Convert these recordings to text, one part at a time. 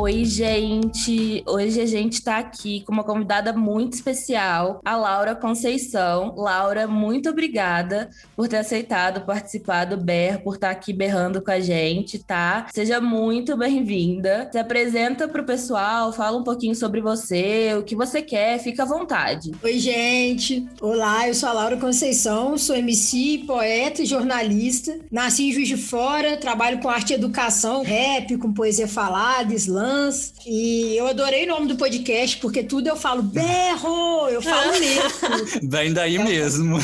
Oi, gente! Hoje a gente tá aqui com uma convidada muito especial, a Laura Conceição. Laura, muito obrigada por ter aceitado participar do BER, por estar aqui berrando com a gente, tá? Seja muito bem-vinda. Se apresenta pro pessoal, fala um pouquinho sobre você, o que você quer, fica à vontade. Oi, gente! Olá, eu sou a Laura Conceição, sou MC, poeta e jornalista. Nasci em Juiz de Fora, trabalho com arte e educação, rap, com poesia falada, slam e eu adorei o nome do podcast, porque tudo eu falo berro, eu falo mesmo. Vem daí mesmo.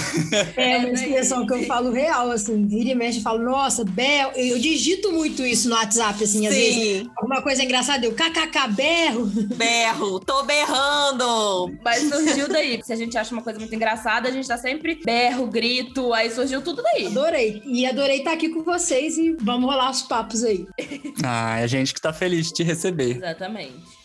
É uma expressão que eu falo real, assim, vira e mexe, eu falo, nossa, berro. Eu digito muito isso no WhatsApp, assim, às Sim. vezes. Alguma coisa engraçada, eu kkk, berro. Berro, tô berrando. Mas surgiu daí. Se a gente acha uma coisa muito engraçada, a gente tá sempre berro, grito, aí surgiu tudo daí. Adorei. E adorei estar aqui com vocês e vamos rolar os papos aí. Ah, é a gente que tá feliz de te receber Exatamente.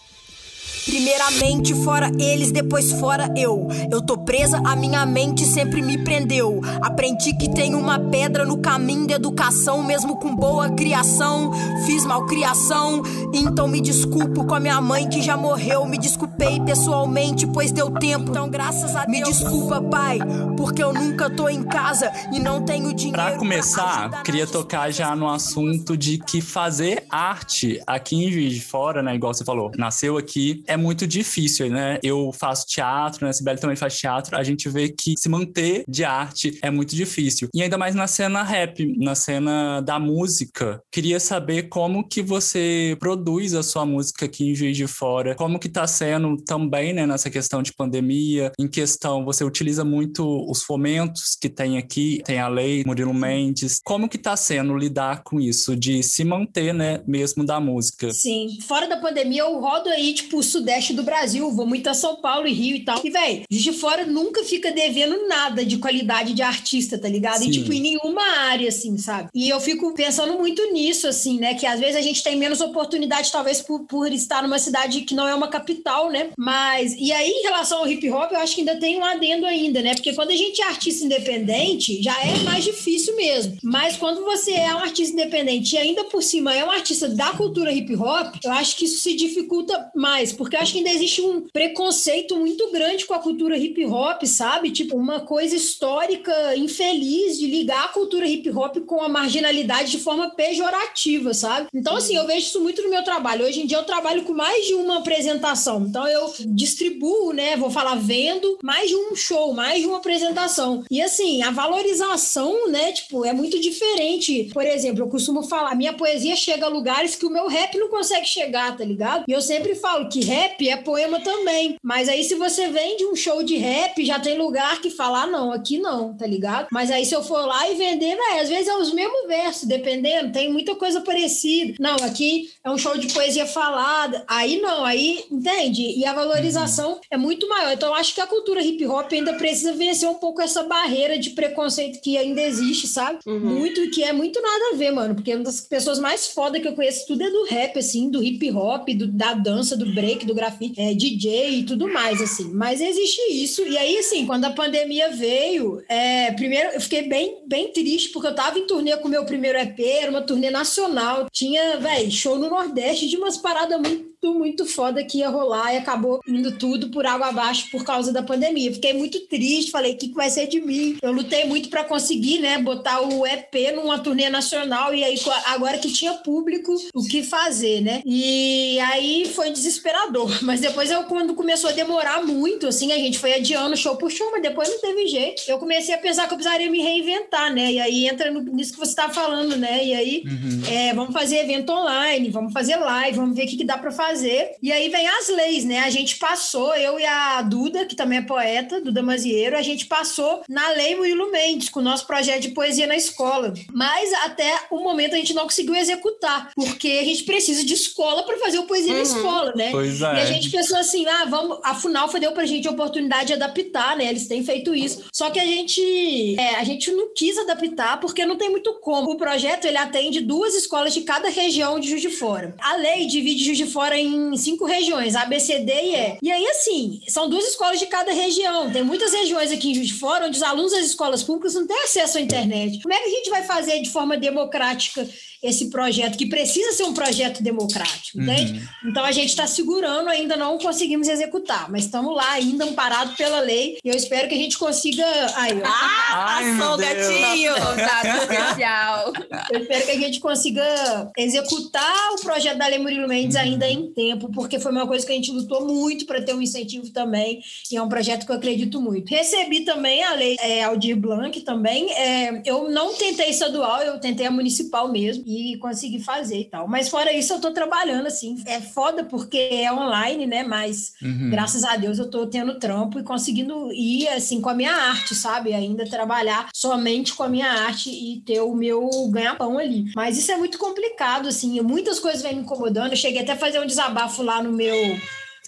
Primeiramente fora eles, depois fora eu. Eu tô presa, a minha mente sempre me prendeu. Aprendi que tem uma pedra no caminho da educação, mesmo com boa criação. Fiz malcriação, então me desculpo com a minha mãe que já morreu. Me desculpei pessoalmente, pois deu tempo. Então, graças a Deus. Me desculpa, pai, porque eu nunca tô em casa e não tenho dinheiro. Pra começar, pra queria tocar já no assunto de que fazer arte aqui em Juiz de Fora, né? Igual você falou, nasceu aqui, é muito difícil, né? Eu faço teatro, né? Sibeli também faz teatro. A gente vê que se manter de arte é muito difícil. E ainda mais na cena rap, na cena da música. Queria saber como que você produz a sua música aqui em Juiz de Fora. Como que tá sendo também, né? Nessa questão de pandemia. Em questão, você utiliza muito os fomentos que tem aqui. Tem a lei Murilo Mendes. Como que tá sendo lidar com isso? De se manter, né? Mesmo da música. Sim. Fora da pandemia, eu rodo aí, tipo, o sudeste do Brasil, vou muito a São Paulo e Rio e tal. E, velho, de fora nunca fica devendo nada de qualidade de artista, tá ligado? Sim. E, tipo, em nenhuma área, assim, sabe? E eu fico pensando muito nisso, assim, né? Que às vezes a gente tem menos oportunidade, talvez, por, por estar numa cidade que não é uma capital, né? Mas, e aí, em relação ao hip hop, eu acho que ainda tem um adendo ainda, né? Porque quando a gente é artista independente, já é mais difícil mesmo. Mas quando você é um artista independente e ainda por cima é um artista da cultura hip hop, eu acho que isso se dificulta mais, porque eu acho que ainda existe um preconceito muito grande com a cultura hip hop, sabe? Tipo, uma coisa histórica infeliz de ligar a cultura hip hop com a marginalidade de forma pejorativa, sabe? Então, assim, eu vejo isso muito no meu trabalho. Hoje em dia eu trabalho com mais de uma apresentação. Então, eu distribuo, né? Vou falar vendo mais de um show, mais de uma apresentação. E, assim, a valorização, né? Tipo, é muito diferente. Por exemplo, eu costumo falar, minha poesia chega a lugares que o meu rap não consegue chegar, tá ligado? E eu sempre falo que rap é poema também. Mas aí, se você vende um show de rap, já tem lugar que fala, ah, não, aqui não, tá ligado? Mas aí, se eu for lá e vender, véio, às vezes é os mesmos versos, dependendo, tem muita coisa parecida. Não, aqui é um show de poesia falada. Aí não, aí, entende? E a valorização uhum. é muito maior. Então, eu acho que a cultura hip hop ainda precisa vencer um pouco essa barreira de preconceito que ainda existe, sabe? Uhum. Muito, que é muito nada a ver, mano. Porque uma das pessoas mais foda que eu conheço tudo é do rap, assim, do hip hop, do, da dança, do break, do grafite é, DJ e tudo mais, assim. Mas existe isso. E aí, assim, quando a pandemia veio, é, primeiro eu fiquei bem, bem triste, porque eu tava em turnê com o meu primeiro EP, era uma turnê nacional. Tinha, velho, show no Nordeste de umas paradas muito muito, muito foda que ia rolar e acabou indo tudo por água abaixo por causa da pandemia. Fiquei muito triste, falei, o que, que vai ser de mim? Eu lutei muito para conseguir, né, botar o EP numa turnê nacional e aí agora que tinha público, o que fazer, né? E aí foi desesperador, mas depois eu, quando começou a demorar muito, assim, a gente foi adiando show por show, mas depois não teve jeito. Eu comecei a pensar que eu precisaria me reinventar, né? E aí entra no, nisso que você tá falando, né? E aí, uhum. é, vamos fazer evento online, vamos fazer live, vamos ver o que, que dá para fazer fazer. E aí vem as leis, né? A gente passou, eu e a Duda, que também é poeta, Duda Mazieiro, a gente passou na Lei Murilo Mendes, com o nosso projeto de poesia na escola. Mas até o momento a gente não conseguiu executar, porque a gente precisa de escola para fazer o poesia uhum. na escola, né? Pois é. E a gente pensou assim, ah, vamos. A FUNAL deu pra gente a oportunidade de adaptar, né? Eles têm feito isso. Só que a gente, é, a gente não quis adaptar porque não tem muito como. O projeto ele atende duas escolas de cada região de Juiz de Fora. A lei divide Juiz de Fora em cinco regiões, A, B, C, D e E. E aí, assim, são duas escolas de cada região. Tem muitas regiões aqui em Juiz de Fora onde os alunos das escolas públicas não têm acesso à internet. Como é que a gente vai fazer de forma democrática esse projeto, que precisa ser um projeto democrático, entende? Então a gente está segurando, ainda não conseguimos executar, mas estamos lá ainda amparados pela lei e eu espero que a gente consiga. Aí, ó. Ah, passou o gatinho! Especial. Eu espero que a gente consiga executar o projeto da Lei Murilo Mendes ainda em tempo, porque foi uma coisa que a gente lutou muito para ter um incentivo também, e é um projeto que eu acredito muito. Recebi também a lei é, Aldir Blanc também. É, eu não tentei estadual, eu tentei a municipal mesmo e consegui fazer e tal. Mas fora isso, eu tô trabalhando assim. É foda porque é online, né? Mas Uhum. graças a Deus eu tô tendo trampo e conseguindo ir assim com a minha arte, sabe? Ainda trabalhar somente com a minha arte e ter o meu ganha-pão ali. Mas isso é muito complicado, assim. Muitas coisas vêm me incomodando. Eu cheguei até a fazer um desabafo lá no meu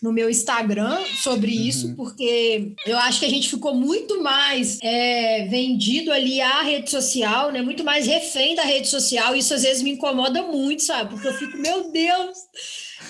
no meu Instagram sobre isso, porque eu acho que a gente ficou muito mais é, vendido ali à rede social, né? Muito mais refém da rede social. Isso às vezes me incomoda muito, sabe? Porque eu fico, meu Deus!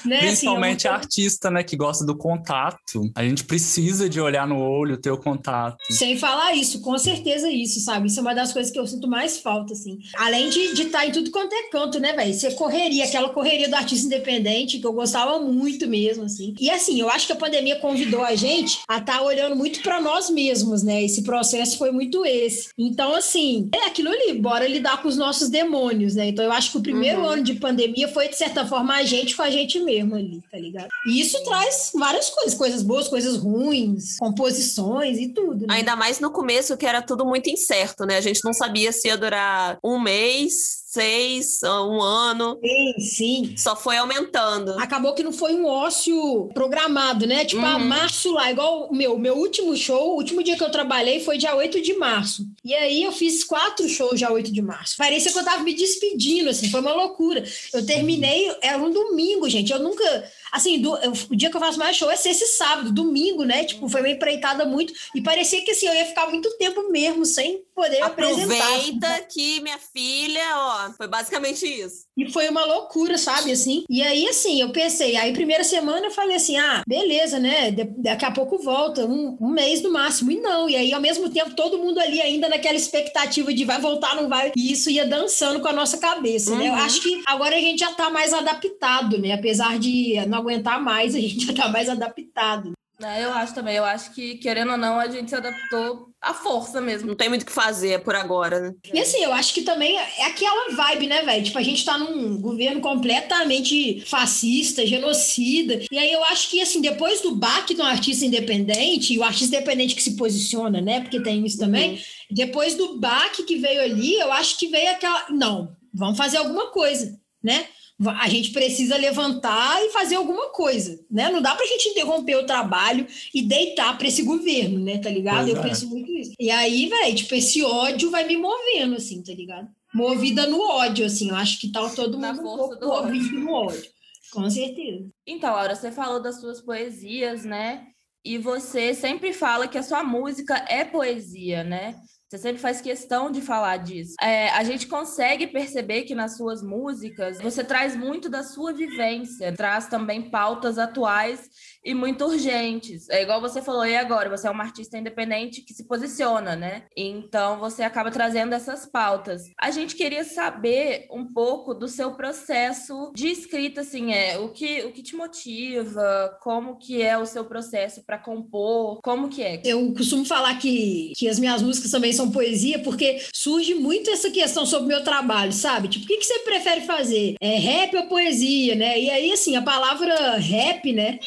Né? Assim, é Principalmente uma a artista, né, que gosta do contato. A gente precisa de olhar no olho, ter o contato. Sem falar isso, com certeza isso, sabe? Isso é uma das coisas que eu sinto mais falta, assim. Além de estar em tudo quanto é canto, né, velho? Você correria, aquela correria do artista independente, que eu gostava muito mesmo, assim. E assim, eu acho que a pandemia convidou a gente a estar olhando muito para nós mesmos, né? Esse processo foi muito esse. Então, assim, é aquilo ali, bora lidar com os nossos demônios, né? Então, eu acho que o primeiro Uhum. ano de pandemia foi, de certa forma, a gente com a gente mesmo ali, tá ligado? E isso traz várias coisas, coisas boas, coisas ruins, composições e tudo. Né? Ainda mais no começo, que era tudo muito incerto, né? A gente não sabia se ia durar um mês, seis, um ano. Sim, sim. Só foi aumentando. Acabou que não foi um ócio programado, né? Tipo, a Uhum. março lá, igual o meu, meu último show, o último dia que eu trabalhei foi dia 8 de março. E aí eu fiz quatro shows dia 8 de março. Parecia que eu tava me despedindo, assim, foi uma loucura. Eu terminei, era um domingo, gente. Eu nunca. Assim, do- eu- o dia que eu faço mais show é esse sábado, domingo, né? Tipo, foi uma empreitada muito. E parecia que assim, eu ia ficar muito tempo mesmo sem poder apresentar. assim. Aproveita que minha filha, ó, foi basicamente isso. E foi uma loucura, sabe, assim? E aí, assim, eu pensei, aí primeira semana eu falei assim, ah, beleza, né? Daqui a pouco volta, um, um mês no máximo. E não, e aí ao mesmo tempo todo mundo ali ainda naquela expectativa de vai voltar, não vai. E isso ia dançando com a nossa cabeça, né? Eu Uhum. acho que agora a gente já tá mais adaptado, né? Apesar de não aguentar mais, a gente já tá mais adaptado. É, eu acho também. Eu acho que, querendo ou não, a gente se adaptou à força mesmo. Não tem muito o que fazer por agora, né? E assim, eu acho que também é aquela vibe, né, velho? Tipo, a gente tá num governo completamente fascista, genocida. E aí eu acho que, assim, depois do baque do artista independente, e o artista independente que se posiciona, né? Porque tem isso também. Depois do baque que veio ali, eu acho que veio aquela. Não, vamos fazer alguma coisa, né? A gente precisa levantar e fazer alguma coisa, né? Não dá pra gente interromper o trabalho e deitar pra esse governo, né? Tá ligado? Pois Eu é. penso muito isso. E aí, velho, tipo, esse ódio vai me movendo, assim, tá ligado? Movida no ódio, assim. Eu acho que tá todo Na mundo um pouco do ódio. movido no ódio. Com certeza. Então, Laura, você falou das suas poesias, né? E você sempre fala que a sua música é poesia, né? Você sempre faz questão de falar disso. É, a gente consegue perceber que nas suas músicas você traz muito da sua vivência, traz também pautas atuais e muito urgentes. É igual você falou, e agora? Você é uma artista independente que se posiciona, né? Então você acaba trazendo essas pautas. A gente queria saber um pouco do seu processo de escrita, assim, é o que, o que te motiva, como que é o seu processo para compor, como que é? Eu costumo falar que, que as minhas músicas também são poesia, porque surge muito essa questão sobre o meu trabalho, sabe? Tipo, o que, que você prefere fazer? É rap ou poesia, né? E aí, assim, a palavra rap, né,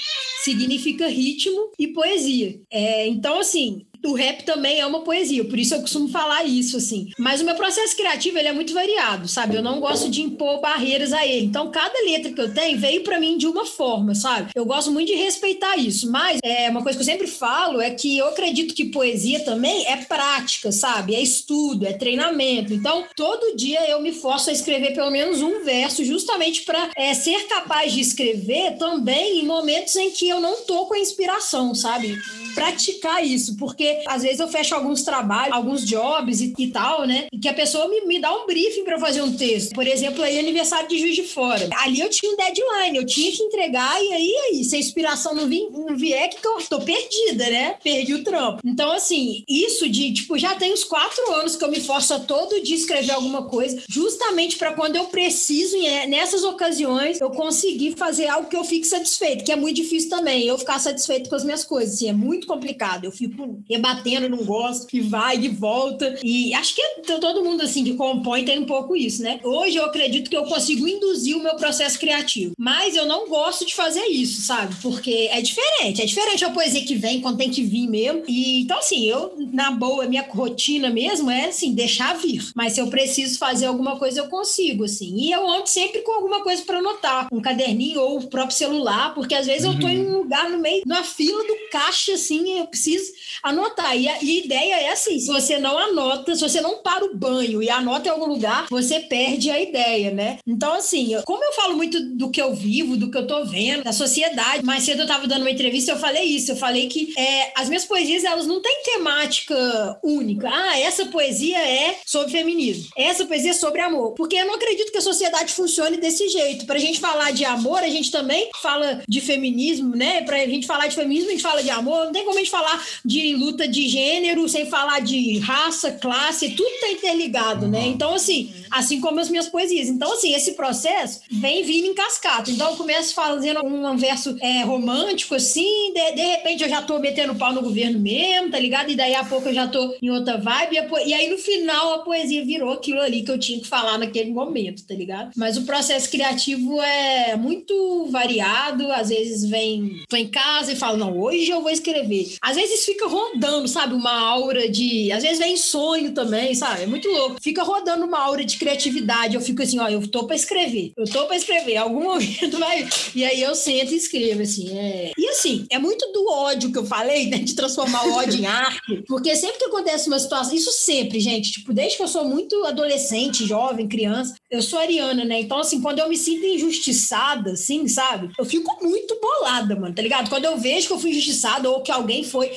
significa ritmo e poesia. É, então, assim, o rap também é uma poesia, por isso eu costumo falar isso, assim. Mas o meu processo criativo, ele é muito variado, sabe? Eu não gosto de impor barreiras a ele. Então, cada letra que eu tenho veio para mim de uma forma, sabe? Eu gosto muito de respeitar isso. Mas é, uma coisa que eu sempre falo é que eu acredito que poesia também é prática, sabe? É estudo, é treinamento. Então, todo dia eu me forço a escrever pelo menos um verso, justamente para ser capaz de escrever também em momentos em que eu não tô com a inspiração, sabe? Praticar isso, porque às vezes eu fecho alguns trabalhos, alguns jobs e, e tal, né? E que a pessoa me, me dá um briefing para fazer um texto. Por exemplo, aí aniversário de Juiz de Fora. Ali eu tinha um deadline, eu tinha que entregar e aí, aí se a inspiração não, vir, não vier, que eu tô perdida, né? Perdi o trampo. Então, assim, isso de, tipo, já tem uns quatro anos que eu me forço a todo dia escrever alguma coisa, justamente para quando eu preciso, nessas ocasiões, eu conseguir fazer algo que eu fique satisfeito, que é muito difícil também, eu ficar satisfeito com as minhas coisas, assim, é muito complicado. Eu fico rebatendo, não gosto, e vai e volta. E acho que todo mundo, assim, que compõe tem um pouco isso, né? Hoje eu acredito que eu consigo induzir o meu processo criativo, mas eu não gosto de fazer isso, sabe? Porque é diferente, é diferente a poesia que vem quando tem que vir mesmo. E então, assim, eu, na boa, minha rotina mesmo é assim, deixar vir. Mas se eu preciso fazer alguma coisa, eu consigo, assim. E eu ando sempre com alguma coisa para anotar, um caderninho ou o próprio celular, porque às vezes uhum. eu tô em um lugar no meio, numa fila do caixa, assim, eu preciso anotar. E a, e a ideia é assim: se você não anota, se você não para o banho e anota em algum lugar, você perde a ideia, né? Então, assim, como eu falo muito do que eu vivo, do que eu tô vendo, da sociedade, mais cedo eu tava dando uma entrevista, eu falei isso, eu falei que é, as minhas poesias, elas não têm temática única. Ah, essa poesia é sobre feminismo, essa poesia é sobre amor. Porque eu não acredito que a sociedade funcione desse jeito. Pra gente falar de amor, a gente também fala de feminismo, né? Pra gente falar de feminismo, a gente fala de amor, não tem como a gente falar de luta de gênero sem falar de raça, classe, tudo tá interligado, né? Então, assim, assim como as minhas poesias. Então, assim, esse processo vem vindo em cascata. Então, eu começo fazendo um verso é, romântico, assim, de, de repente eu já tô metendo pau no governo mesmo, tá ligado? E daí a pouco eu já tô em outra vibe. E, e aí, no final, a poesia virou aquilo ali que eu tinha que falar naquele momento, tá ligado? Mas o processo criativo é muito variado. Às vezes vem, tô em casa e falo, não, hoje eu vou escrever. Às vezes fica rondando, sabe? Uma aura de. Às vezes vem sonho também, sabe? É muito louco. Fica rodando uma aura de criatividade. Eu fico assim, ó, eu tô pra escrever. Eu tô pra escrever. Algum momento vai. E aí eu sento e escrevo, assim. É... E assim, é muito do ódio que eu falei, né? De transformar o ódio em arte. Porque sempre que acontece uma situação. Isso sempre, gente. Tipo, desde que eu sou muito adolescente, jovem, criança, eu sou ariana, né? Então, assim, quando eu me sinto injustiçada, assim, sabe? Eu fico muito bolada, mano, tá ligado? Quando eu vejo que eu fui injustiçada ou que alguém foi.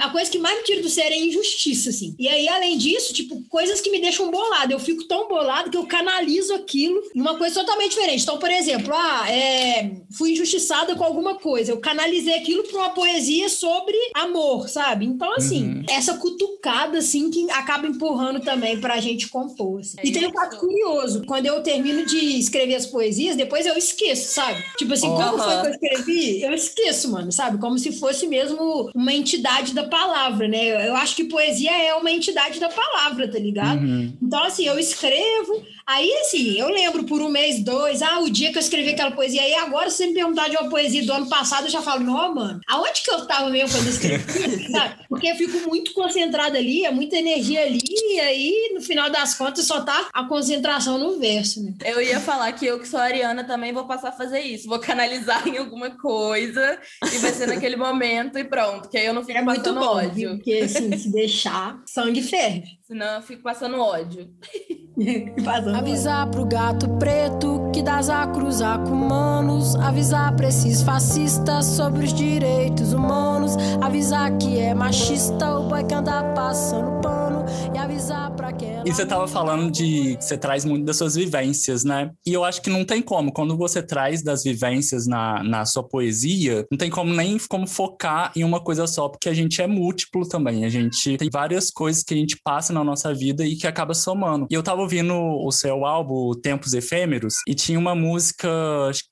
A coisa que mais me tira do sério é injustiça, assim. E aí, além disso, tipo, coisas que me deixam bolada. Eu fico tão bolado que eu canalizo aquilo em uma coisa totalmente diferente. Então, por exemplo, ah, é, fui injustiçada com alguma coisa. Eu canalizei aquilo para uma poesia sobre amor, sabe? Então, assim, uhum. essa cutucada, assim, que acaba empurrando também pra gente compor. Assim. É e tem um fato curioso. Quando eu termino de escrever as poesias, depois eu esqueço, sabe? Tipo assim, uhum. como foi que eu escrevi? Eu esqueço, mano, sabe? Como se fosse mesmo uma entidade da palavra, né? Eu acho que poesia é uma entidade da palavra, tá ligado? Uhum. Então, assim, eu escrevo, Aí, assim, eu lembro por um mês, dois, ah, o dia que eu escrevi aquela poesia. Aí agora, se você me perguntar de uma poesia do ano passado, eu já falo, não, mano, aonde que eu tava mesmo quando eu escrevi? Sabe? Porque eu fico muito concentrada ali, é muita energia ali, e aí, no final das contas, só tá a concentração no verso, né? Eu ia falar que eu, que sou ariana, também vou passar a fazer isso. Vou canalizar em alguma coisa e vai ser naquele momento e pronto, que aí eu não fico é muito bom, ódio. Viu? Porque, assim, se deixar, sangue ferve. Senão eu fico passando ódio. Avisar pro gato preto que das a cruzar com humanos. Avisar pra esses fascistas sobre os direitos humanos. Avisar que é machista o boy que anda passando pano. E avisar pra quem. E você tava falando de que você traz muito das suas vivências, né? E eu acho que não tem como. Quando você traz das vivências na, na sua poesia, não tem como nem como focar em uma coisa só, porque a gente é múltiplo também. A gente tem várias coisas que a gente passa na nossa vida e que acaba somando. E eu tava ouvindo o seu álbum Tempos Efêmeros e tinha uma música,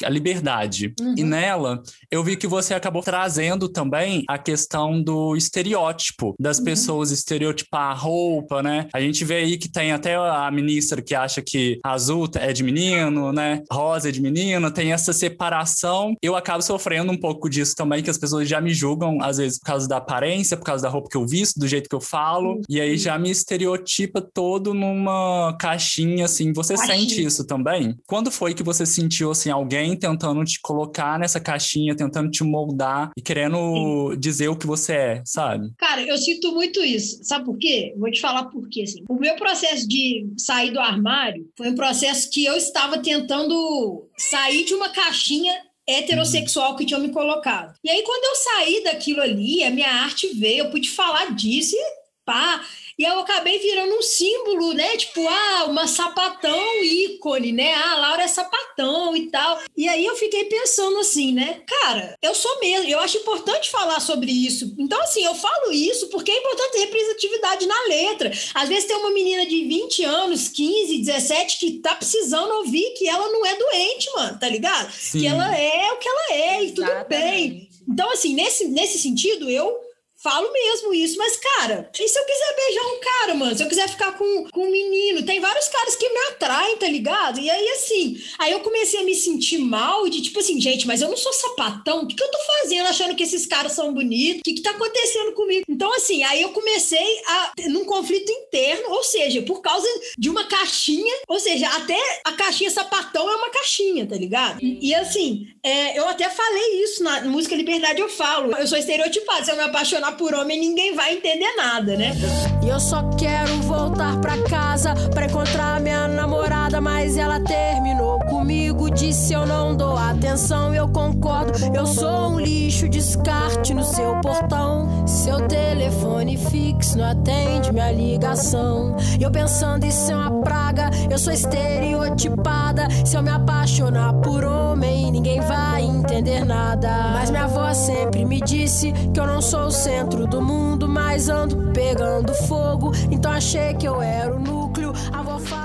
A Liberdade. Uhum. E nela eu vi que você acabou trazendo também a questão do estereótipo, das uhum. pessoas estereotipar a roupa, né? A gente vê aí que tem até a ministra que acha que azul é de menino, né? Rosa é de menino, tem essa separação. Eu acabo sofrendo um pouco disso também, que as pessoas já me julgam, às vezes, por causa da aparência, por causa da roupa que eu visto, do jeito que eu falo, uhum. e aí já me estereotipa todo numa caixinha, assim. Você caixinha. sente isso também? Quando foi que você sentiu, assim, alguém tentando te colocar nessa caixinha, tentando te moldar e querendo Sim. dizer o que você é, sabe? Cara, eu sinto muito isso. Sabe por quê? Vou te falar por quê, assim. O meu processo de sair do armário foi um processo que eu estava tentando sair de uma caixinha heterossexual que tinham me colocado. E aí, quando eu saí daquilo ali, a minha arte veio, eu pude falar disso e pá. E eu acabei virando um símbolo, né? Tipo, ah, uma sapatão ícone, né? Ah, a Laura é sapatão e tal. E aí eu fiquei pensando assim, né? Cara, eu sou mesmo, eu acho importante falar sobre isso. Então, assim, eu falo isso porque é importante ter representatividade na letra. Às vezes tem uma menina de 20 anos, 15, 17, que tá precisando ouvir que ela não é doente, mano, tá ligado? Sim. Que ela é o que ela é e tudo bem. Então, assim, nesse, nesse sentido, eu Falo mesmo isso, mas, cara, e se eu quiser beijar um cara, mano? Se eu quiser ficar com, com um menino? Tem vários caras que me atraem, tá ligado? E aí, assim, aí eu comecei a me sentir mal de tipo assim, gente, mas eu não sou sapatão, o que, que eu tô fazendo achando que esses caras são bonitos? O que, que tá acontecendo comigo? Então, assim, aí eu comecei a num conflito interno, ou seja, por causa de uma caixinha, ou seja, até a caixinha sapatão é uma caixinha, tá ligado? E, assim, é, eu até falei isso na música Liberdade, eu falo. Eu sou estereotipada, se eu me apaixonar por homem, ninguém vai entender nada, né? E eu só quero voltar pra casa pra encontrar minha mas ela terminou comigo. Disse eu não dou atenção, eu concordo. Eu sou um lixo, descarte no seu portão. Seu telefone fixo não atende minha ligação. Eu pensando isso é uma praga, eu sou estereotipada. Se eu me apaixonar por homem, ninguém vai entender nada. Mas minha avó sempre me disse que eu não sou o centro do mundo, mas ando pegando fogo. Então achei que eu era o núcleo. A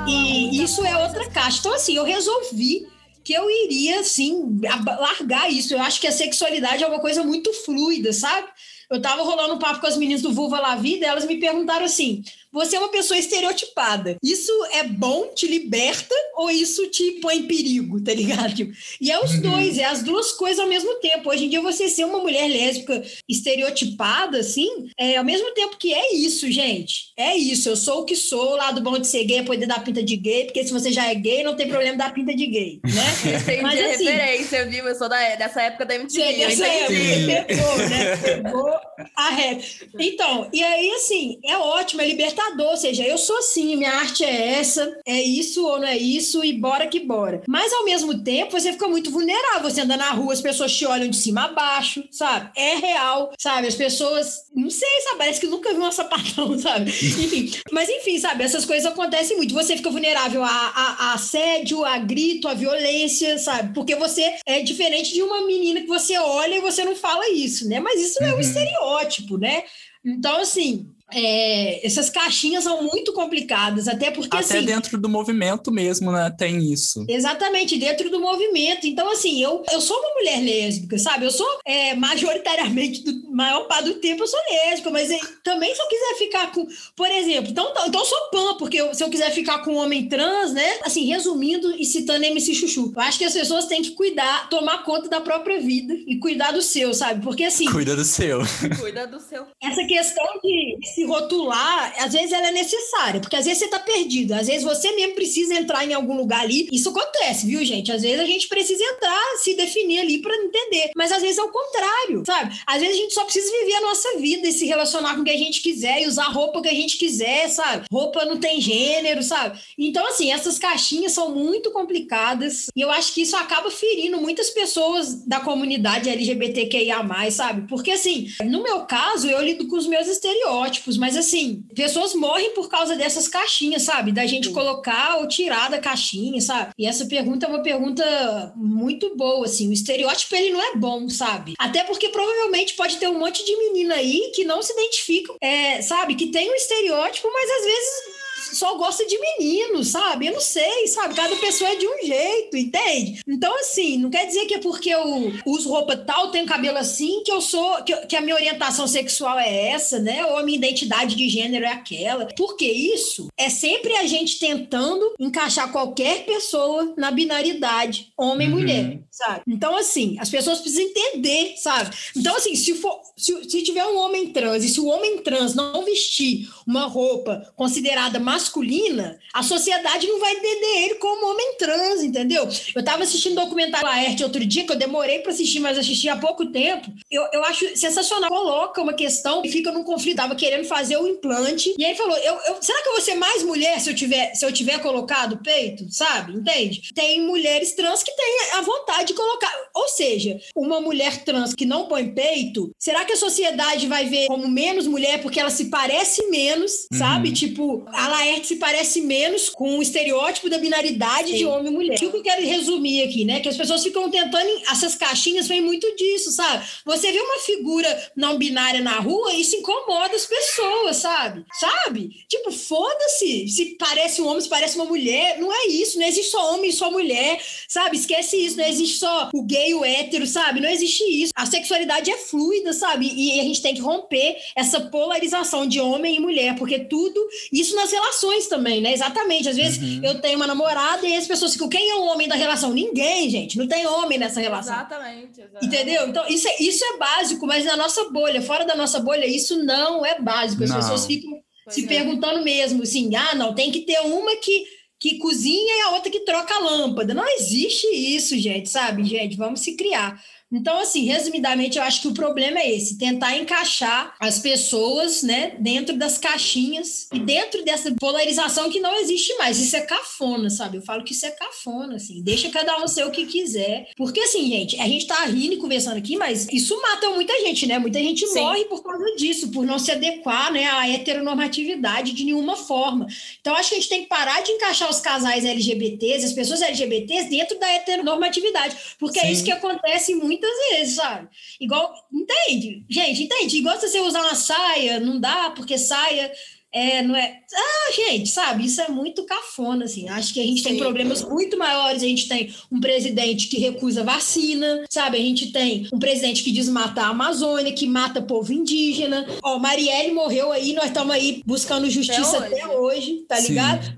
e isso é outra caixa. Então, assim, eu resolvi que eu iria, assim, largar isso. Eu acho que a sexualidade é uma coisa muito fluida, sabe? Eu tava rolando um papo com as meninas do Vulva La Vida, elas me perguntaram assim: você é uma pessoa estereotipada. Isso é bom, te liberta ou isso te põe em perigo, tá ligado? E é os uhum. dois, é as duas coisas ao mesmo tempo. Hoje em dia, você ser uma mulher lésbica estereotipada, assim, é ao mesmo tempo que é isso, gente. É isso. Eu sou o que sou, o lado bom de ser gay é poder dar pinta de gay, porque se você já é gay, não tem problema dar pinta de gay, né? Entendi Mas, assim, referência, viu? Eu sou da, dessa época da MTV. É dessa época, pegou, né? Pegou a ré. Então, e aí, assim, é ótimo, é libertador ou seja, eu sou assim, minha arte é essa, é isso ou não é isso, e bora que bora. Mas ao mesmo tempo, você fica muito vulnerável. Você anda na rua, as pessoas te olham de cima a baixo, sabe? É real, sabe? As pessoas, não sei, sabe? Parece que nunca viu uma sapatão, sabe? enfim, mas enfim, sabe? Essas coisas acontecem muito. Você fica vulnerável a, a, a assédio, a grito, a violência, sabe? Porque você é diferente de uma menina que você olha e você não fala isso, né? Mas isso uhum. é um uhum. estereótipo, né? Então, assim, é, essas caixinhas são muito complicadas, até porque. Até assim, dentro do movimento mesmo, né? Tem isso. Exatamente, dentro do movimento. Então, assim, eu, eu sou uma mulher lésbica, sabe? Eu sou é, majoritariamente, do maior parte do tempo, eu sou lésbica, mas é, também se eu quiser ficar com. Por exemplo, então, então, então eu sou pan, porque eu, se eu quiser ficar com um homem trans, né? Assim, resumindo e citando MC Chuchu, eu acho que as pessoas têm que cuidar, tomar conta da própria vida e cuidar do seu, sabe? Porque assim. Cuida do seu. Cuida do seu. Essa questão de se rotular, às vezes ela é necessária, porque às vezes você tá perdido, às vezes você mesmo precisa entrar em algum lugar ali. Isso acontece, viu, gente? Às vezes a gente precisa entrar, se definir ali para entender, mas às vezes é o contrário, sabe? Às vezes a gente só precisa viver a nossa vida e se relacionar com o que a gente quiser e usar a roupa que a gente quiser, sabe? Roupa não tem gênero, sabe? Então, assim, essas caixinhas são muito complicadas e eu acho que isso acaba ferindo muitas pessoas da comunidade LGBTQIA, sabe? Porque, assim, no meu caso, eu lido com os meus estereótipos mas assim, pessoas morrem por causa dessas caixinhas, sabe? Da gente colocar ou tirar da caixinha, sabe? E essa pergunta é uma pergunta muito boa, assim. O estereótipo, ele não é bom, sabe? Até porque provavelmente pode ter um monte de menina aí que não se identificam, é, sabe? Que tem um estereótipo, mas às vezes só gosta de menino, sabe? Eu não sei, sabe? Cada pessoa é de um jeito, entende? Então, assim, não quer dizer que é porque eu uso roupa tal, tenho cabelo assim, que eu sou, que, que a minha orientação sexual é essa, né? Ou a minha identidade de gênero é aquela. Porque isso é sempre a gente tentando encaixar qualquer pessoa na binaridade, homem e uhum. mulher, sabe? Então, assim, as pessoas precisam entender, sabe? Então, assim, se for, se, se tiver um homem trans e se o homem trans não vestir uma roupa considerada masculina, a sociedade não vai entender ele como homem trans, entendeu? Eu tava assistindo um documentário Laerte outro dia, que eu demorei para assistir, mas assisti há pouco tempo. Eu, eu acho sensacional. Coloca uma questão e fica num conflito. Tava querendo fazer o implante. E aí falou: eu, eu, será que eu vou ser mais mulher se eu tiver, se eu tiver colocado peito? Sabe? Entende? Tem mulheres trans que têm a vontade de colocar. Ou seja, uma mulher trans que não põe peito, será que a sociedade vai ver como menos mulher porque ela se parece menos, uhum. sabe? Tipo, a Laerte se parece menos com o estereótipo da binaridade Sim. de homem e mulher. O que eu quero resumir aqui, né? Que as pessoas ficam tentando. Essas caixinhas vêm muito disso, sabe? Você vê uma figura não binária na rua, isso incomoda as pessoas, sabe? Sabe? Tipo, foda-se. Se parece um homem, se parece uma mulher. Não é isso. Não existe só homem e só mulher, sabe? Esquece isso. Não existe só o gay e o hétero, sabe? Não existe isso. A sexualidade é fluida, sabe? E a gente tem que romper essa polarização de homem e mulher, porque tudo. Isso nas relações também, né? Exatamente. Às vezes uhum. eu tenho uma namorada e as pessoas ficam, quem é o homem da relação? Ninguém, gente. Não tem homem nessa relação. Exatamente. exatamente. Entendeu? Então, isso é, isso é básico, mas na nossa bolha, fora da nossa bolha, isso não é básico. As não. pessoas ficam pois se é. perguntando mesmo, assim, ah, não, tem que ter uma que que cozinha e a outra que troca a lâmpada. Não existe isso, gente, sabe? Gente, vamos se criar. Então, assim, resumidamente, eu acho que o problema é esse: tentar encaixar as pessoas, né, dentro das caixinhas e dentro dessa polarização que não existe mais. Isso é cafona, sabe? Eu falo que isso é cafona, assim. Deixa cada um ser o que quiser. Porque, assim, gente, a gente tá rindo e conversando aqui, mas isso mata muita gente, né? Muita gente Sim. morre por causa disso, por não se adequar, né, à heteronormatividade de nenhuma forma. Então, acho que a gente tem que parar de encaixar os casais LGBTs, as pessoas LGBTs, dentro da heteronormatividade. Porque Sim. é isso que acontece muito muitas vezes, sabe? Igual, entende? Gente, entende? Igual se você usar uma saia, não dá, porque saia é, não é. Ah, gente, sabe? Isso é muito cafona, assim. Acho que a gente Sim. tem problemas muito maiores. A gente tem um presidente que recusa vacina, sabe? A gente tem um presidente que desmata a Amazônia, que mata povo indígena. Ó, Marielle morreu aí, nós estamos aí buscando justiça até hoje, até hoje tá ligado? Sim.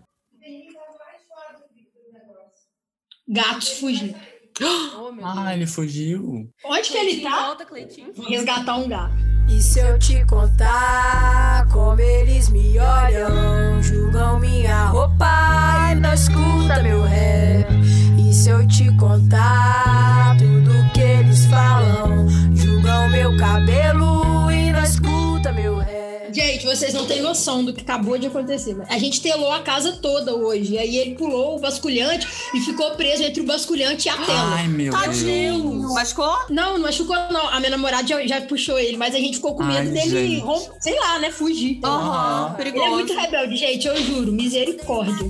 Gatos fugindo. Oh, ah, ele fugiu. Onde que ele tá? Volta, Vou resgatar um gato. E se eu te contar como eles me olham, julgam minha roupa e não escuta meu rap. E se eu te contar tudo que eles falam, julgam meu cabelo Gente, vocês não têm noção do que acabou de acontecer. A gente telou a casa toda hoje. E aí ele pulou o basculhante e ficou preso entre o basculhante e a tela. Ai, meu Tadinho. Deus. Machucou? Não, não machucou, não. A minha namorada já, já puxou ele, mas a gente ficou com medo Ai, dele, sei lá, né, fugir. Aham, uhum, perigoso. Ele é muito rebelde, gente, eu juro. Misericórdia.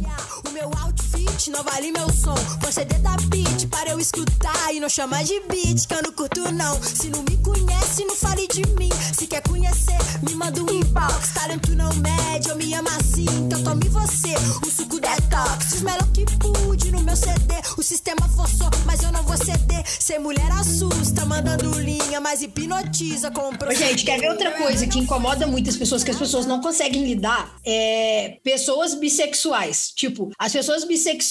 O meu outfit não vale meu som. Proceder é da beat para eu escutar e não chama de beat, que eu não curto, não. Se não me conhece, não fale de mim. Se quer conhecer, me manda um inbox. Talento não mede, eu me amo assim. Então tome você, o suco detox. Fiz melhor que pude no meu CD. O sistema forçou, mas eu não vou ceder. Ser mulher assusta, mandando linha, mas hipnotiza com o Gente, quer ver outra coisa que incomoda muitas pessoas, que as pessoas não conseguem lidar? É pessoas bissexuais. Tipo, as pessoas bissexuais,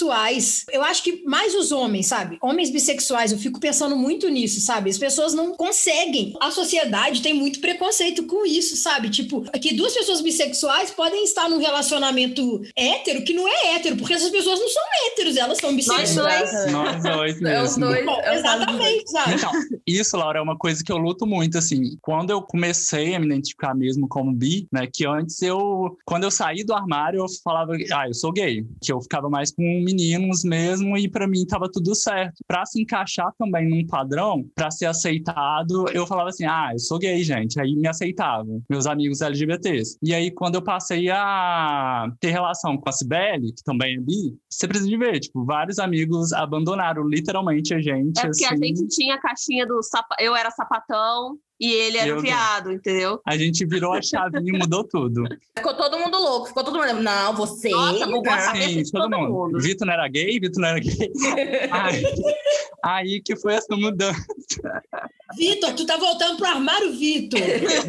eu acho que mais os homens, sabe? Homens bissexuais, eu fico pensando muito nisso, sabe? As pessoas não conseguem. A sociedade tem muito preconceito com isso, sabe? Tipo, que duas pessoas bissexuais podem estar num relacionamento hétero que não é hétero, porque essas pessoas não são héteros, elas são bissexuais. Nós dois mesmo. É os dois. Bom, é exatamente, sabe? Então, isso, Laura, é uma coisa que eu luto muito, assim. Quando eu comecei a me identificar mesmo como bi, né? Que antes eu, quando eu saí do armário, eu falava, ah, eu sou gay. Que eu ficava mais com meninos mesmo e para mim tava tudo certo. Para se encaixar também num padrão, para ser aceitado, eu falava assim, ah, eu sou gay, gente. Aí me aceitavam, meus amigos LGBTs. E aí, quando eu passei a ter relação com a Cibele, que também é bi, você precisa de ver, tipo, vários amigos abandonaram literalmente a gente. É porque assim. a gente tinha a caixinha do sap... eu era sapatão, e ele era o viado, entendeu? A gente virou a chavinha e mudou tudo. Ficou todo mundo louco, ficou todo mundo. Não, você. Nossa, bugou a cabeça todo, todo mundo. mundo. Vitor não era gay, Vitor não era gay. aí, aí que foi essa mudança. Vitor, tu tá voltando pro armário, Vitor.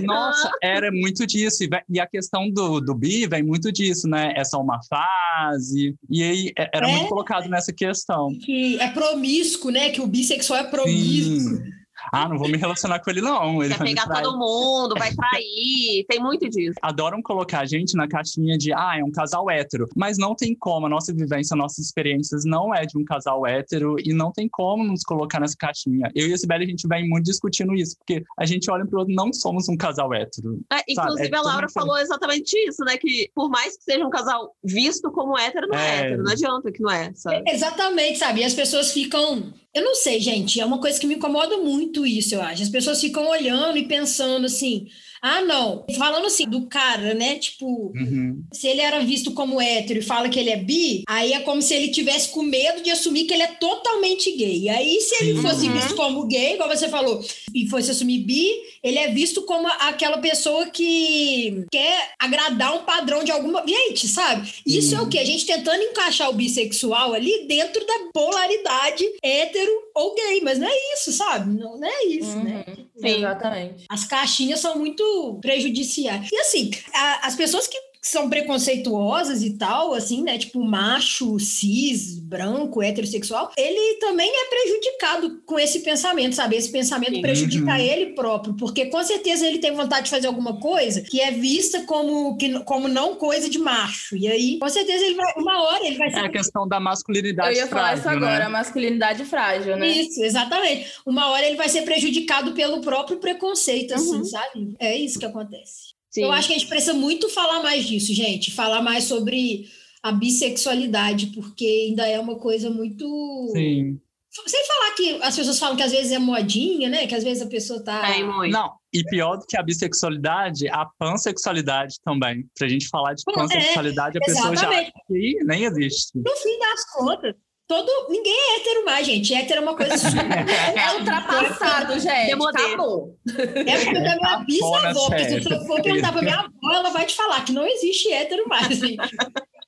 Nossa, era muito disso. E a questão do, do bi vem muito disso, né? É só uma fase. E aí é, era é, muito colocado nessa questão. Que é promíscuo, né? Que o bissexual é promíscuo. Sim. Ah, não vou me relacionar com ele, não. Ele Quer pegar todo mundo, vai trair. Tem muito disso. Adoram colocar a gente na caixinha de, ah, é um casal hétero. Mas não tem como, a nossa vivência, nossas experiências não é de um casal hétero e não tem como nos colocar nessa caixinha. Eu e a Sibeli, a gente vem muito discutindo isso, porque a gente olha pro outro, não somos um casal hétero. É, inclusive, é a Laura falou exatamente isso, né? Que por mais que seja um casal visto como hétero, não é, é hétero. Não adianta que não é, sabe? Exatamente, sabe? E as pessoas ficam eu não sei, gente, é uma coisa que me incomoda muito isso, eu acho. As pessoas ficam olhando e pensando assim: ah, não. Falando assim, do cara, né? Tipo, uhum. se ele era visto como hétero e fala que ele é bi, aí é como se ele tivesse com medo de assumir que ele é totalmente gay. E aí, se ele fosse uhum. visto como gay, igual você falou, e fosse assumir bi, ele é visto como aquela pessoa que quer agradar um padrão de alguma. Gente, sabe? Isso uhum. é o quê? A gente tentando encaixar o bissexual ali dentro da polaridade hétero ou gay, mas não é isso, sabe? Não, não é isso, né? Sim. Exatamente. As caixinhas são muito prejudiciais. E assim, a, as pessoas que são preconceituosas e tal, assim, né? Tipo, macho, cis, branco, heterossexual, ele também é prejudicado com esse pensamento, sabe? Esse pensamento prejudica uhum. ele próprio, porque com certeza ele tem vontade de fazer alguma coisa que é vista como, que, como não coisa de macho. E aí, com certeza, ele vai, uma hora ele vai ser. É a questão da masculinidade Eu ia falar frágil, isso agora, né? a masculinidade frágil, né? Isso, exatamente. Uma hora ele vai ser prejudicado pelo próprio preconceito, assim, uhum. sabe? É isso que acontece. Sim. Eu acho que a gente precisa muito falar mais disso, gente. Falar mais sobre a bissexualidade, porque ainda é uma coisa muito. Sim. Sem falar que as pessoas falam que às vezes é modinha, né? Que às vezes a pessoa tá. É, muito. Não, e pior do que a bissexualidade, a pansexualidade também. Pra gente falar de é, pansexualidade, é, a pessoa exatamente. já acha que nem existe. No fim das contas, Todo, ninguém é hétero mais, gente. Hétero é uma coisa É ultrapassado, gente. Acabou. É porque da minha bisavó, porque se eu for perguntar pra minha avó, ela vai te falar que não existe hétero mais. Assim.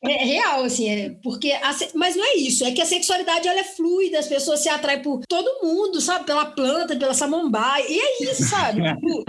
É real, assim, é porque. A, mas não é isso, é que a sexualidade ela é fluida, as pessoas se atraem por todo mundo, sabe? Pela planta, pela samambaia, e é isso, sabe? Tipo,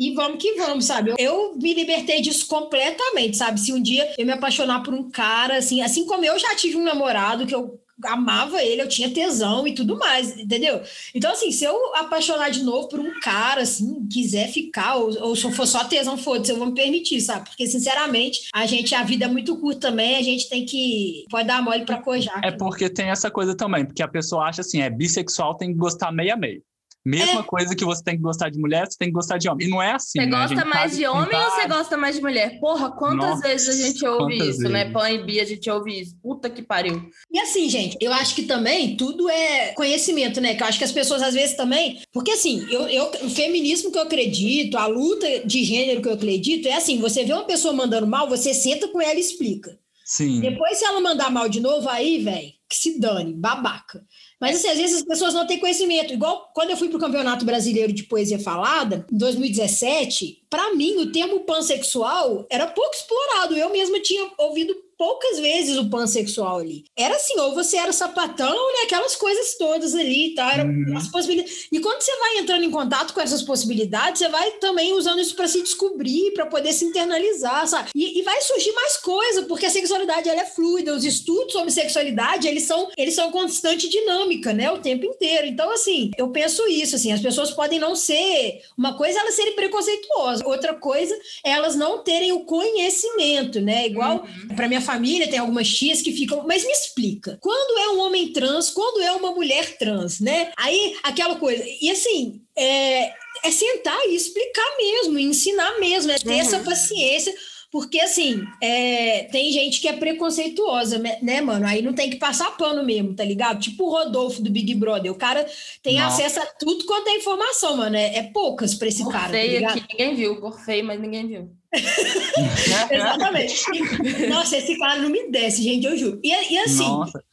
e vamos que vamos, sabe? Eu, eu me libertei disso completamente, sabe? Se um dia eu me apaixonar por um cara, assim, assim como eu já tive um namorado que eu amava ele, eu tinha tesão e tudo mais, entendeu? Então, assim, se eu apaixonar de novo por um cara, assim, quiser ficar, ou, ou se for só tesão, foda-se, eu vou me permitir, sabe? Porque, sinceramente, a gente, a vida é muito curta também, a gente tem que. Pode dar mole pra cojar. É porque tem essa coisa também, porque a pessoa acha assim, é bissexual, tem que gostar meio a meio. Mesma é. coisa que você tem que gostar de mulher, você tem que gostar de homem. E não é assim. Você né? gosta mais de homem ou você gosta mais de mulher? Porra, quantas Nossa, vezes a gente ouve isso, né? vezes? né? Pan e Bia, a gente ouve isso. Puta que pariu. E assim, gente, eu acho que também tudo é conhecimento, né? Que eu acho que as pessoas às vezes também. Porque assim, eu, eu, o feminismo que eu acredito, a luta de gênero que eu acredito, é assim: você vê uma pessoa mandando mal, você senta com ela e explica. Sim. Depois, se ela mandar mal de novo, aí, velho, que se dane, babaca. Mas assim, às vezes as pessoas não têm conhecimento. Igual quando eu fui para o Campeonato Brasileiro de Poesia Falada, em 2017, para mim o termo pansexual era pouco explorado. Eu mesma tinha ouvido poucas vezes o pansexual ali. Era assim, ou você era sapatão, né? Aquelas coisas todas ali, tá? Era uhum. as possibilidades. E quando você vai entrando em contato com essas possibilidades, você vai também usando isso para se descobrir, para poder se internalizar, sabe? E, e, vai surgir mais coisa, porque a sexualidade ela é fluida. Os estudos sobre sexualidade, eles são, eles são constante dinâmica, né? O tempo inteiro. Então, assim, eu penso isso, assim, as pessoas podem não ser. Uma coisa é elas serem preconceituosas, outra coisa é elas não terem o conhecimento, né? Igual uhum. para minha família tem algumas tias que ficam, mas me explica, quando é um homem trans, quando é uma mulher trans, né? Aí aquela coisa. E assim, é, é sentar e explicar mesmo, ensinar mesmo, é ter uhum. essa paciência. Porque, assim, é, tem gente que é preconceituosa, né, mano? Aí não tem que passar pano mesmo, tá ligado? Tipo o Rodolfo do Big Brother. O cara tem Nossa. acesso a tudo quanto é informação, mano. É, é poucas pra esse cara, tá ligado? Aqui, ninguém viu, por feio, mas ninguém viu. Exatamente. Nossa, esse cara não me desce, gente, eu juro. E, e assim,